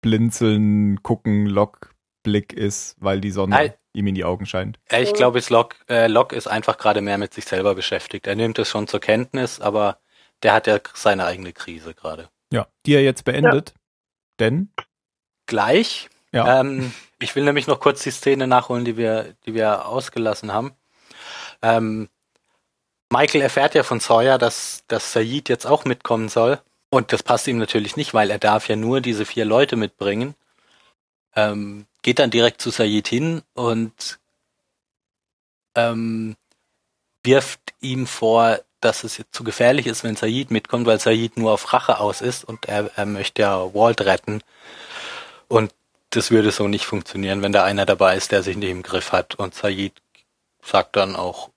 Augenblinzeln, Gucken, Lockblick ist, weil die Sonne Ei. ihm in die Augen scheint. Ich glaube, es Locke, äh, Locke ist einfach gerade mehr mit sich selber beschäftigt. Er nimmt es schon zur Kenntnis, aber der hat ja seine eigene Krise gerade. Ja, die er jetzt beendet. Denn, Gleich. ja, Ähm, ich will nämlich noch kurz die Szene nachholen, die wir, die wir ausgelassen haben. Ähm, Michael erfährt ja von Sawyer, dass, dass Said jetzt auch mitkommen soll. Und das passt ihm natürlich nicht, weil er darf ja nur diese vier Leute mitbringen. Ähm, geht dann direkt zu Said hin und ähm, wirft ihm vor, dass es jetzt zu gefährlich ist, wenn Said mitkommt, weil Said nur auf Rache aus ist und er, er möchte ja Walt retten. Und das würde so nicht funktionieren, wenn da einer dabei ist, der sich nicht im Griff hat. Und Said sagt dann auch,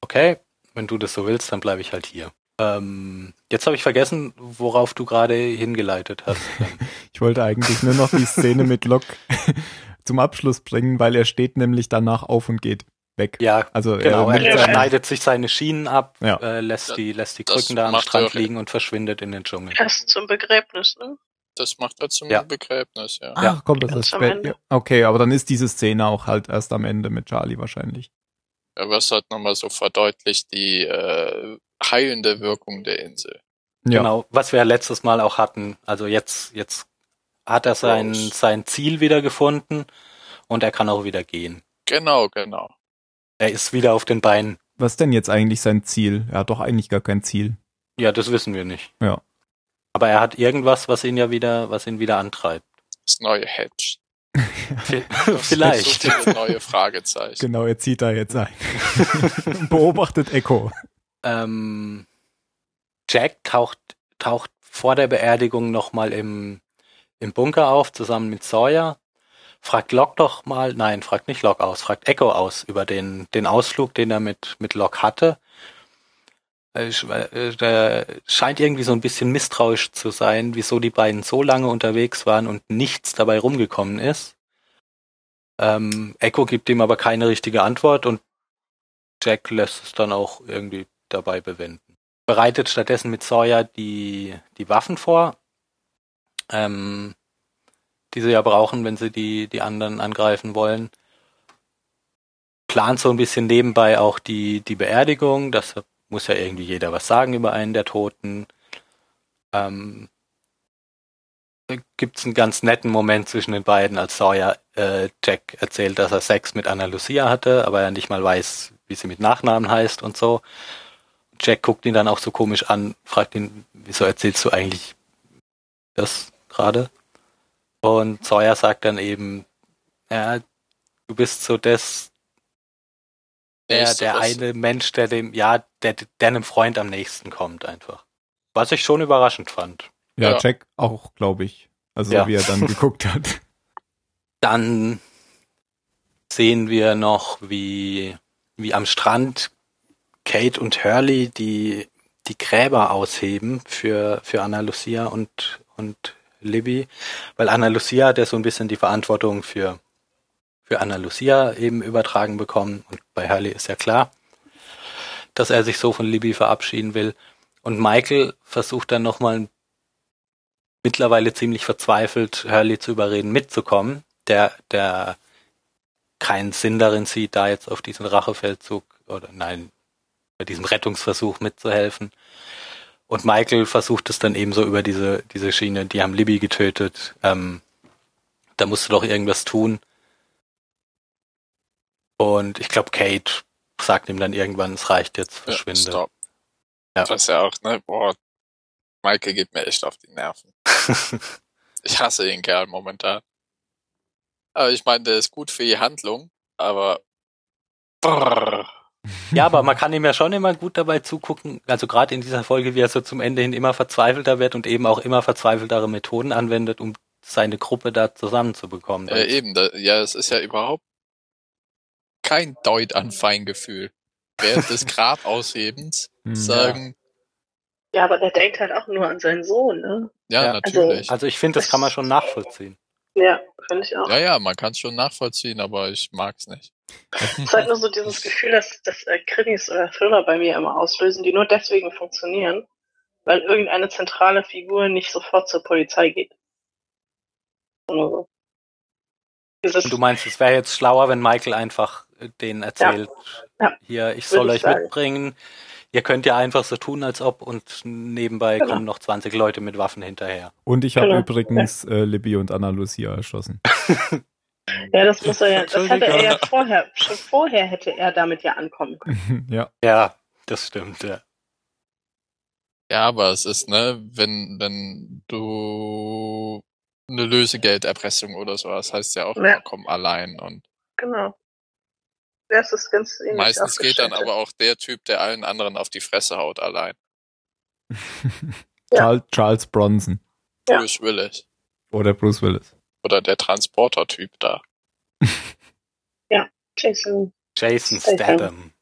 okay, wenn du das so willst, dann bleibe ich halt hier. Ähm, jetzt habe ich vergessen, worauf du gerade hingeleitet hast. [LAUGHS] Ich wollte eigentlich nur noch die Szene mit Locke [LAUGHS] zum Abschluss bringen, weil er steht nämlich danach auf und geht weg. Ja, Also genau. er Er, schneidet sich seine Schienen ab, Ja. äh, lässt die, lässt die Das Krücken da am Strand liegen und verschwindet in den Dschungel. Erst zum Begräbnis, ne? Das macht er zum Ja. Begräbnis, ja. Ja. kommt das erst am spät. Okay, aber dann ist diese Szene auch halt erst am Ende mit Charlie wahrscheinlich. Ja, was halt nochmal so verdeutlicht die äh, heilende Wirkung der Insel. Ja. Genau, was wir letztes Mal auch hatten. Also jetzt, jetzt hat er sein, sein Ziel wieder gefunden und er kann auch wieder gehen. Genau, genau. Er ist wieder auf den Beinen. Was denn jetzt eigentlich sein Ziel? Er hat doch eigentlich gar kein Ziel. Ja, das wissen wir nicht. Ja. Aber er hat irgendwas, was ihn ja wieder, was ihn wieder antreibt. Das neue Hedge. [LAUGHS] Vi- Das Vielleicht. So viele neue Fragezeichen. Genau, er zieht da jetzt ein. [LAUGHS] Beobachtet Echo. Ähm, Jack taucht, taucht vor der Beerdigung nochmal im, im Bunker auf, zusammen mit Sawyer. Fragt Locke doch mal, nein, fragt nicht Locke aus, fragt Echo aus über den, den Ausflug, den er mit, mit Locke hatte. Äh, äh, Der scheint irgendwie so ein bisschen misstrauisch zu sein, wieso die beiden so lange unterwegs waren und nichts dabei rumgekommen ist. Ähm, Echo gibt ihm aber keine richtige Antwort und Jack lässt es dann auch irgendwie dabei bewenden. Bereitet stattdessen mit Sawyer die, die Waffen vor, ähm, die sie ja brauchen, wenn sie die, die anderen angreifen wollen. Plant so ein bisschen nebenbei auch die, die Beerdigung, das muss ja irgendwie jeder was sagen über einen der Toten. Ähm, Gibt es einen ganz netten Moment zwischen den beiden, als Sawyer äh, Jack erzählt, dass er Sex mit Anna Lucia hatte, aber er nicht mal weiß, wie sie mit Nachnamen heißt und so. Jack guckt ihn dann auch so komisch an, fragt ihn, wieso erzählst du eigentlich das gerade? Und Sawyer sagt dann eben, ja, du bist so das, der, der eine Mensch, der dem, ja, der, der einem Freund am nächsten kommt einfach. Was ich schon überraschend fand. Ja, Ja. Jack auch, glaube ich. Also Ja. wie er dann geguckt hat. [LAUGHS] Dann sehen wir noch, wie, wie am Strand Kate und Hurley die, die Gräber ausheben für, für Anna Lucia und, und Libby. Weil Anna Lucia hat ja so ein bisschen die Verantwortung für, für Anna Lucia eben übertragen bekommen. Und bei Hurley ist ja klar, dass er sich so von Libby verabschieden will. Und Michael versucht dann nochmal mittlerweile ziemlich verzweifelt, Hurley zu überreden, mitzukommen, der, der keinen Sinn darin sieht, da jetzt auf diesen Rachefeldzug oder nein, bei diesem Rettungsversuch mitzuhelfen. Und Michael versucht es dann ebenso über diese, diese Schiene, die haben Libby getötet, ähm, da musst du doch irgendwas tun. Und ich glaube, Kate sagt ihm dann irgendwann, es reicht jetzt, Ja, verschwinde. stop. Ja. Das ist ja auch, ne, boah, Michael geht mir echt auf die Nerven. [LAUGHS] Ich hasse den Kerl momentan. Aber ich meine, der ist gut für die Handlung, aber brrr, Ja, aber man kann ihm ja schon immer gut dabei zugucken, also gerade in dieser Folge, wie er so zum Ende hin immer verzweifelter wird und eben auch immer verzweifeltere Methoden anwendet, um seine Gruppe da zusammenzubekommen. äh, eben, da, ja, es ist ja überhaupt kein Deut an Feingefühl. Während des [LAUGHS] Grabaushebens Hm. sagen, Ja, aber der denkt halt auch nur an seinen Sohn, ne? ja, Ja, natürlich. Also ich finde, das kann man schon [LAUGHS] nachvollziehen. Ja, finde ich auch. ja, ja, man kann es schon nachvollziehen, aber ich mag's nicht. Es ist halt nur so dieses Gefühl, dass, dass äh, Krimis oder Thriller bei mir immer auslösen, die nur deswegen funktionieren, weil irgendeine zentrale Figur nicht sofort zur Polizei geht. So. Du meinst, es wäre jetzt schlauer, wenn Michael einfach äh, denen erzählt, Ja. hier, ich soll Würde euch ich sagen. mitbringen, ihr könnt ja einfach so tun, als ob und nebenbei Genau. kommen noch 20 Leute mit Waffen hinterher. Und ich habe Genau. übrigens äh, Libby und Anna Lucia erschossen. [LAUGHS] ja, das muss er ja, das hätte er ja vorher, schon vorher hätte er damit ja ankommen können. [LAUGHS] ja. Ja, das stimmt, ja. Ja, aber es ist, ne, wenn, wenn du eine Lösegelderpressung oder sowas heißt ja auch, Ja. immer, komm allein und Genau. Das ist ganz ähnlich meistens geht dann aber auch der Typ, der allen anderen auf die Fresse haut, allein. [LAUGHS] Ja. Charles, Charles Bronson Ja. Bruce Willis. oder Bruce Willis. Oder der Transporter-Typ da. [LAUGHS] Jason Jason Statham.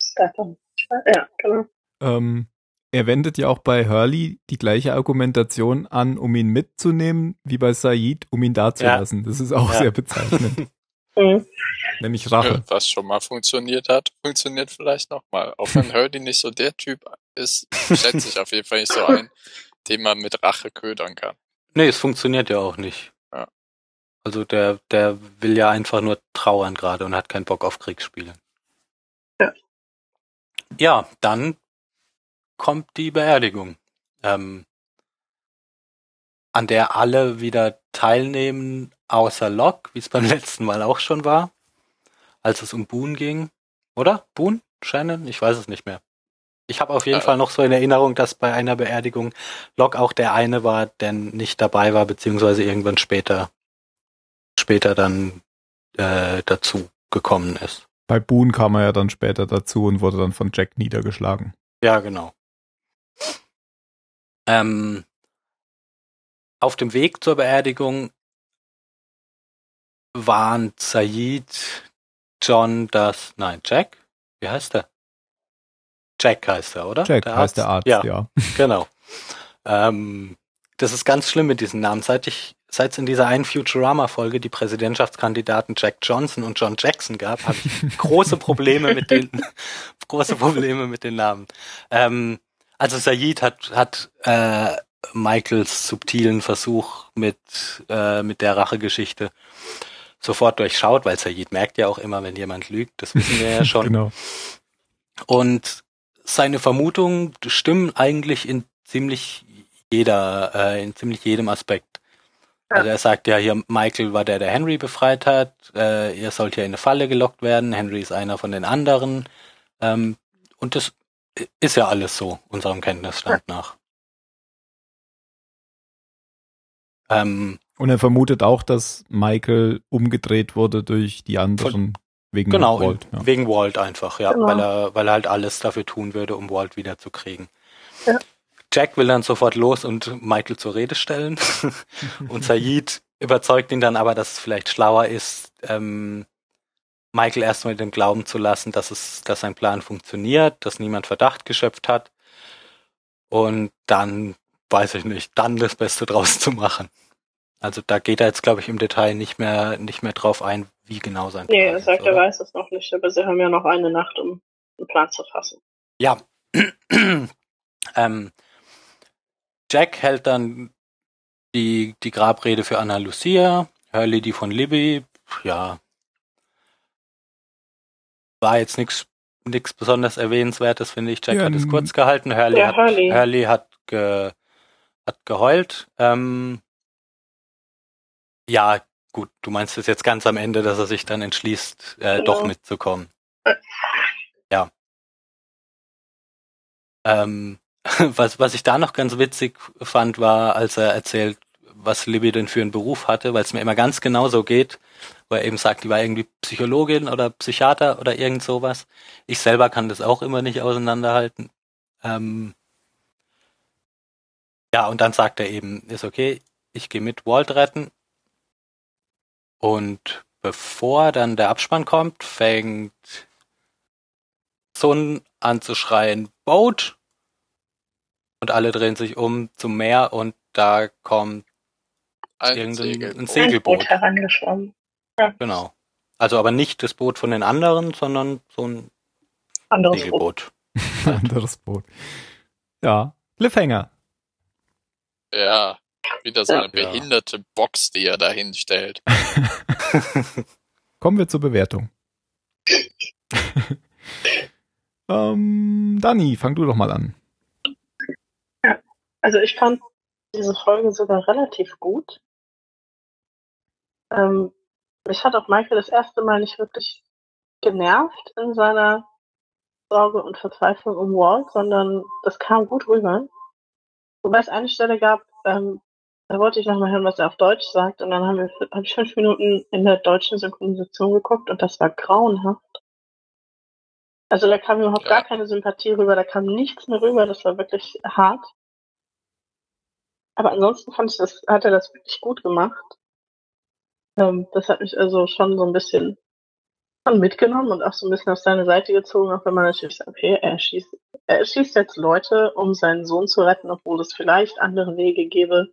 Statham. Statham. Ja, genau. Ähm, er wendet ja auch bei Hurley die gleiche Argumentation an, um ihn mitzunehmen, wie bei Said, um ihn dazulassen. Ja. Das ist auch ja. sehr bezeichnend. [LAUGHS] Mhm. Nämlich Rache. Was schon mal funktioniert hat, funktioniert vielleicht nochmal. Auch wenn Hurley nicht so der Typ ist, schätze ich auf jeden Fall nicht so ein, den man mit Rache ködern kann. Nee, es funktioniert ja auch nicht. Also der, der will ja einfach nur trauern gerade und hat keinen Bock auf Kriegsspiele. Ja. Ja, dann kommt die Beerdigung, ähm, an der alle wieder teilnehmen, außer Locke, wie es [LAUGHS] beim letzten Mal auch schon war, als es um Boone ging. Oder? Boone? Shannon? Ich weiß es nicht mehr. Ich habe auf jeden ja. Fall noch so in Erinnerung, dass bei einer Beerdigung Locke auch der eine war, der nicht dabei war, beziehungsweise irgendwann später, später dann äh, dazu gekommen ist. Bei Boone kam er ja dann später dazu und wurde dann von Jack niedergeschlagen. Ja, genau. Ähm, auf dem Weg zur Beerdigung waren Said, John, das, nein, Jack? Wie heißt der? Jack heißt er, oder? Jack der heißt der Arzt, ja. ja. Genau. [LAUGHS] Ähm, das ist ganz schlimm mit diesen Namen. Seit ich, seit es in dieser einen Futurama-Folge die Präsidentschaftskandidaten Jack Johnson und John Jackson gab, habe ich [LAUGHS] große Probleme mit den, große Probleme mit den Namen. Ähm, also Said hat, hat äh, Michaels subtilen Versuch mit, äh, mit der Rachegeschichte sofort durchschaut, weil Said merkt ja auch immer, wenn jemand lügt, das wissen wir ja [LAUGHS] schon. genau. Und seine Vermutungen stimmen eigentlich in ziemlich jeder, äh, in ziemlich jedem Aspekt. Ja. Also er sagt ja hier, Michael war der, der Henry befreit hat, äh, er sollte ja in eine Falle gelockt werden, Henry ist einer von den anderen. Ähm, und das ist ja alles so, unserem Kenntnisstand ja. nach. Ähm, und er vermutet auch, dass Michael umgedreht wurde durch die anderen von, wegen genau, Walt. Ja. Wegen Walt einfach, ja, genau. weil er, weil er halt alles dafür tun würde, um Walt wiederzukriegen. Ja. Jack will dann sofort los und Michael zur Rede stellen. [LAUGHS] und Said überzeugt ihn dann aber, dass es vielleicht schlauer ist, ähm, Michael erstmal dem Glauben zu lassen, dass es, dass sein Plan funktioniert, dass niemand Verdacht geschöpft hat. Und dann, weiß ich nicht, dann das Beste draus zu machen. Also da geht er jetzt, glaube ich, im Detail nicht mehr, nicht mehr drauf ein, wie genau sein Plan ist. Nee, er sagt, ist, er weiß es noch nicht, aber sie haben ja noch eine Nacht, um einen Plan zu fassen. Ja. [CLEARS THROAT] ähm, Jack hält dann die, die Grabrede für Anna Lucia, Hurley die von Libby, ja, war jetzt nichts nichts besonders erwähnenswertes, finde ich. Jack ja, hat es kurz gehalten. Hurley, ja, hat, Hurley. Hurley hat, ge, hat geheult. Ähm, ja, gut, du meinst es jetzt ganz am Ende, dass er sich dann entschließt, äh, genau. doch mitzukommen. Ja. Ähm, [LAUGHS] was, was ich da noch ganz witzig fand, war, als er erzählt, was Libby denn für einen Beruf hatte, weil es mir immer ganz genau so geht, wo er eben sagt, die war irgendwie Psychologin oder Psychiater oder irgend sowas. Ich selber kann das auch immer nicht auseinanderhalten. Ähm ja, und dann sagt er eben, ist okay, ich gehe mit Walt retten. Und bevor dann der Abspann kommt, fängt Sun an zu schreien, Boat! Und alle drehen sich um zum Meer und da kommt ein irgendein Segelboot. Ein Segelboot herangeschwommen. Ja. Genau. Also aber nicht das Boot von den anderen, sondern so ein anderes Segelboot. Boot. [LAUGHS] anderes Boot. Ja. Cliffhanger. Ja. Wieder so eine ja. behinderte Box, die er da hinstellt. [LAUGHS] [LAUGHS] Kommen wir zur Bewertung. ähm, Dani, fang du doch mal an. Also ich fand diese Folge sogar relativ gut. Ähm, mich hat auch Michael das erste Mal nicht wirklich genervt in seiner Sorge und Verzweiflung um Walt, sondern das kam gut rüber. Wobei es eine Stelle gab, ähm, da wollte ich nochmal hören, was er auf Deutsch sagt, und dann haben wir, habe ich fünf Minuten in der deutschen Synchronisation geguckt und das war grauenhaft. Also da kam überhaupt ja. gar keine Sympathie rüber, da kam nichts mehr rüber, das war wirklich hart. Aber ansonsten fand ich das, hat er das wirklich gut gemacht. Ähm, das hat mich also schon so ein bisschen mitgenommen und auch so ein bisschen auf seine Seite gezogen, auch wenn man natürlich sagt, okay, er schießt, Er erschießt jetzt Leute, um seinen Sohn zu retten, obwohl es vielleicht andere Wege gäbe.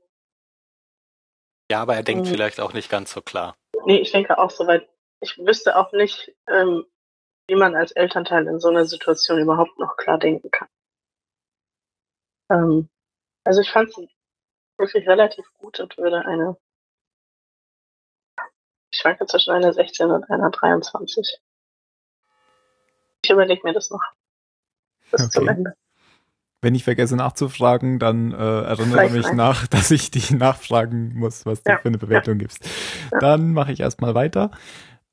Ja, aber er denkt Mhm. vielleicht auch nicht ganz so klar. Nee, ich denke auch so weit. Ich wüsste auch nicht, ähm, wie man als Elternteil in so einer Situation überhaupt noch klar denken kann. Ähm, also ich fand es wirklich relativ gut und würde eine, ich schwanke zwischen einer 16 und einer 23. Ich überlege mir das noch. Bis zum Okay. Ende. Wenn ich vergesse nachzufragen, dann äh, erinnere Vielleicht mich rein. nach, [LAUGHS] dass ich dich nachfragen muss, was du Ja, für eine Bewertung gibst. Ja. Dann mache ich erstmal weiter.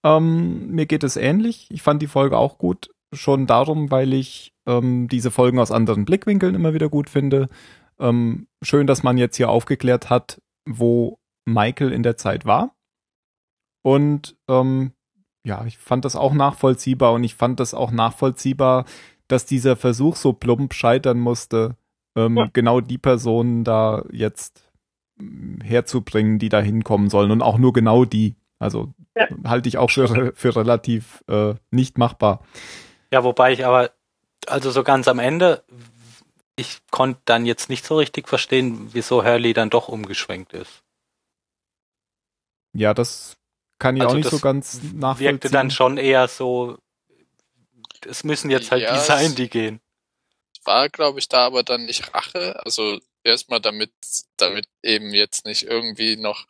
Ähm, mir geht es ähnlich. Ich fand die Folge auch gut. Schon darum, weil ich ähm, diese Folgen aus anderen Blickwinkeln immer wieder gut finde. Ähm, schön, dass man jetzt hier aufgeklärt hat, wo Michael in der Zeit war. Und ähm, ja, ich fand das auch nachvollziehbar und ich fand das auch nachvollziehbar, dass dieser Versuch so plump scheitern musste, ähm, Ja. genau die Personen da jetzt mm, herzubringen, die da hinkommen sollen und auch nur genau die. Also Ja. halte ich auch für, für relativ äh, nicht machbar. Ja, wobei ich aber, also so ganz am Ende, ich konnte dann jetzt nicht so richtig verstehen, wieso Hurley dann doch umgeschwenkt ist. Ja, das kann ich Also auch nicht so ganz nachvollziehen. Wirkte dann schon eher so, es müssen jetzt halt Ja, die sein, es- die gehen. War, glaube ich, da aber dann nicht Rache. Also erstmal damit, damit eben jetzt nicht irgendwie noch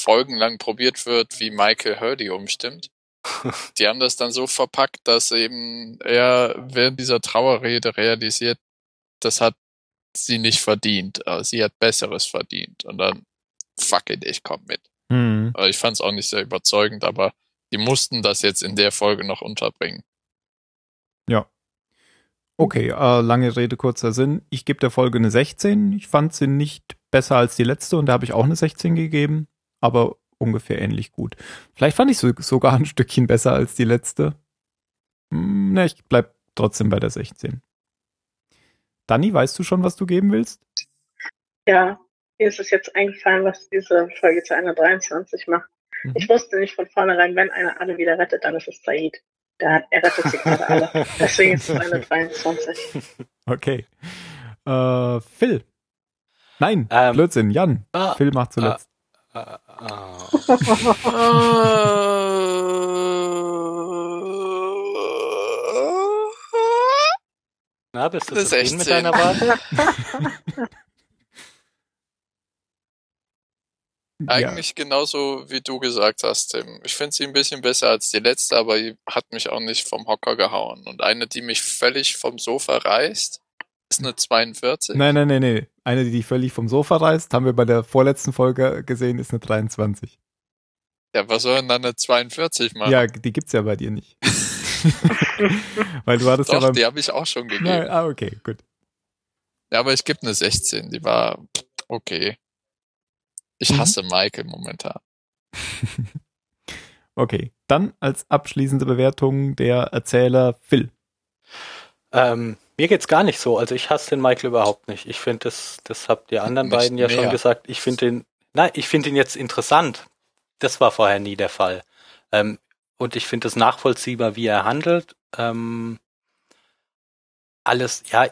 folgenlang probiert wird, wie Michael Hurdy umstimmt. [LAUGHS] Die haben das dann so verpackt, dass eben er während dieser Trauerrede realisiert, das hat sie nicht verdient. aber Sie hat Besseres verdient. Und dann, fuck it, ich komm mit. Hm. Aber ich fand es auch nicht sehr überzeugend, aber die mussten das jetzt in der Folge noch unterbringen. Okay, äh, lange Rede, kurzer Sinn. Ich gebe der Folge eine 16. Ich fand sie nicht besser als die letzte und da habe ich auch eine 16 gegeben, aber ungefähr ähnlich gut. Vielleicht fand ich so, sogar ein Stückchen besser als die letzte. Hm, ne, ich bleib trotzdem bei der 16. Dani, weißt du schon, was du geben willst? Ja, mir ist es jetzt eingefallen, was diese Folge zu einer 23 macht. Mhm. Ich wusste nicht von vornherein, wenn einer alle wieder rettet, dann ist es Said. Der er rettet sie gerade alle. Deswegen ist es eine [LAUGHS] 23. Okay. Äh, Phil. Nein, Ähm, Blödsinn, Jan. Ah, Phil macht zuletzt. äh, äh, [LAUGHS] na, bist du Eine zufrieden mit 16. deiner Wahl? [LAUGHS] [LAUGHS] Eigentlich genauso, wie du gesagt hast, Tim. Ich finde sie ein bisschen besser als die letzte, aber die hat mich auch nicht vom Hocker gehauen. Und eine, die mich völlig vom Sofa reißt, ist eine 42. Nein, nein, nein, nein. Eine, die dich völlig vom Sofa reißt, haben wir bei der vorletzten Folge gesehen, ist eine 23. Ja, was soll denn dann eine 42 machen? Ja, die gibt's ja bei dir nicht. [LAUGHS] [LAUGHS] Weil du hattest ja Doch, beim. die habe ich auch schon gegeben. Nein, ah, okay, gut. Ja, aber ich gebe eine 16. Die war okay. Ich Mhm. hasse Michael momentan. [LAUGHS] Okay, dann als abschließende Bewertung der Erzähler Phil. Ähm, mir geht's gar nicht so. Also ich hasse den Michael überhaupt nicht. Ich finde das, das habt ihr anderen Nicht beiden ja schon mehr. gesagt. Ich finde ihn, nein, ich finde ihn jetzt interessant. Das war vorher nie der Fall. Ähm, und ich finde es nachvollziehbar, wie er handelt. Ähm, alles, ja.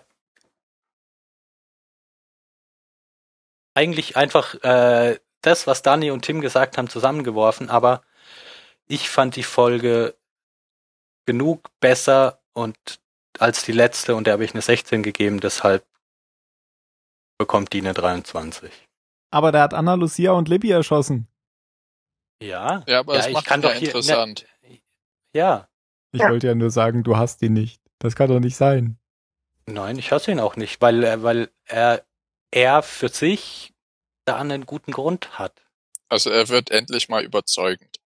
Eigentlich einfach äh, das, was Dani und Tim gesagt haben, zusammengeworfen, aber ich fand die Folge genug besser und als die letzte und der habe ich eine 16 gegeben, deshalb bekommt die eine 23. Aber der hat Anna, Lucia und Libby erschossen. Ja, Ja, aber Ja, es ich macht kann doch hier- interessant. Ja. Ich Ja. wollte ja nur sagen, du hast ihn nicht. Das kann doch nicht sein. Nein, ich hasse ihn auch nicht, weil, er- weil er, er für sich da einen guten Grund hat. Also er wird endlich mal überzeugend.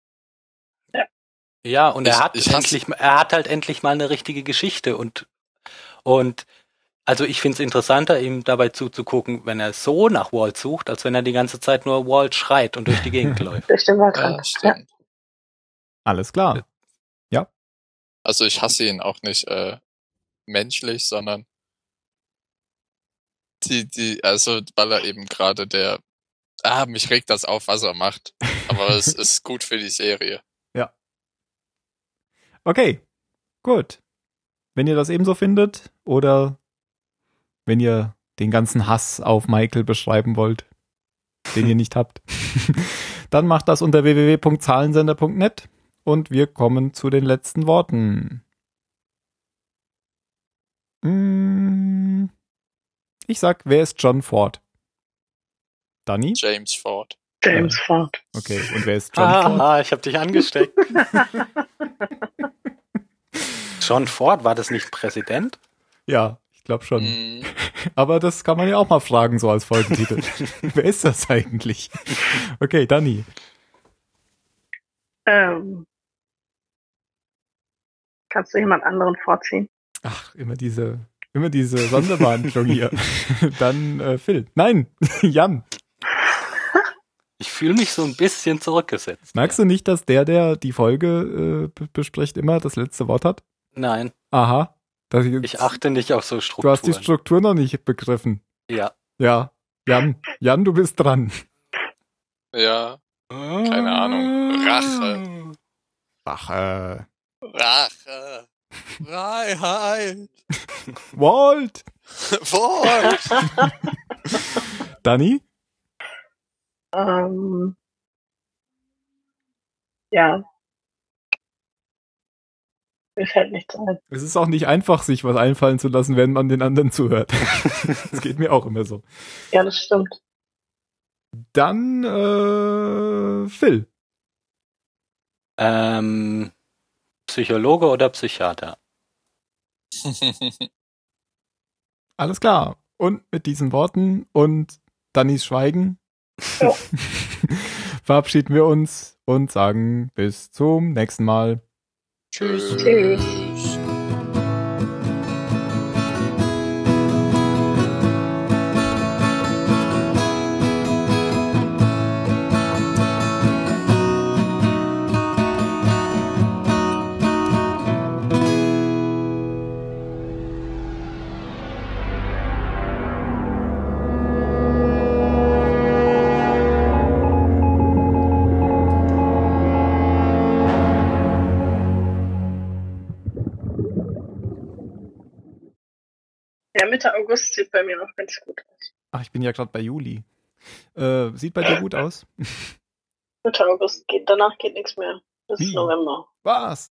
Ja, und Ich- er hat endlich, er hat halt endlich mal eine richtige Geschichte und, und, also ich find's interessanter, ihm dabei zuzugucken, wenn er so nach Walt sucht, als wenn er die ganze Zeit nur Walt schreit und durch die Gegend [LAUGHS] läuft. Durch den Ja, Waldrand. Ja, stimmt. Alles klar. Also ich hasse ihn auch nicht äh, menschlich, sondern die, die, also weil er eben gerade der, ah, mich regt das auf, was er macht. Aber es [LAUGHS] ist gut für die Serie. Okay, gut. Wenn ihr das ebenso findet oder wenn ihr den ganzen Hass auf Michael beschreiben wollt, den ihr nicht habt. [LAUGHS] Dann macht das unter www.zahlensender.net und wir kommen zu den letzten Worten. Mm, Ich sag, wer ist John Ford? Danny? James Ford. James Ford. Okay, und wer ist John Ford? Ah, ich habe dich angesteckt. [LAUGHS] John Ford, war das nicht Präsident? Ja, ich glaube schon. Mm, [LAUGHS] Aber das kann man ja auch mal fragen, so als Folgentitel. [LAUGHS] wer ist das eigentlich? Okay, Danny. Ähm, kannst du jemand anderen vorziehen? Ach, immer diese, immer diese Sonderbehandlung hier. [LAUGHS] Dann äh, Phil. Nein, [LAUGHS] Jan. Ich fühle mich so ein bisschen zurückgesetzt. Merkst du nicht, dass der, der die Folge äh, be- bespricht, immer das letzte Wort hat? Nein, Aha. Das, ich achte nicht auf so du Strukturen. hast die Struktur noch nicht begriffen. ja. Ja. Jan, Jan, du bist dran. ja, Keine Ahnung. Rache. Ach, äh, Rache. Freiheit. Walt. Wort. Danny? Ähm, ja. Mir fällt nichts ein. Es ist auch nicht einfach, sich was einfallen zu lassen, wenn man den anderen zuhört. [LAUGHS] Das geht mir auch immer so. Ja, das stimmt. Dann äh, Phil. Ähm, Psychologe oder Psychiater? [LAUGHS] Alles klar. Und mit diesen Worten und Dannys Schweigen Ja. [LAUGHS] verabschieden wir uns und sagen bis zum nächsten Mal. Tschüss. Tschüss. Mir auch ganz gut aus. Ach, ich bin ja gerade bei Juli. Äh, sieht bei dir gut aus? Mitte August geht, danach geht nichts mehr. Bis Wie? November. Was?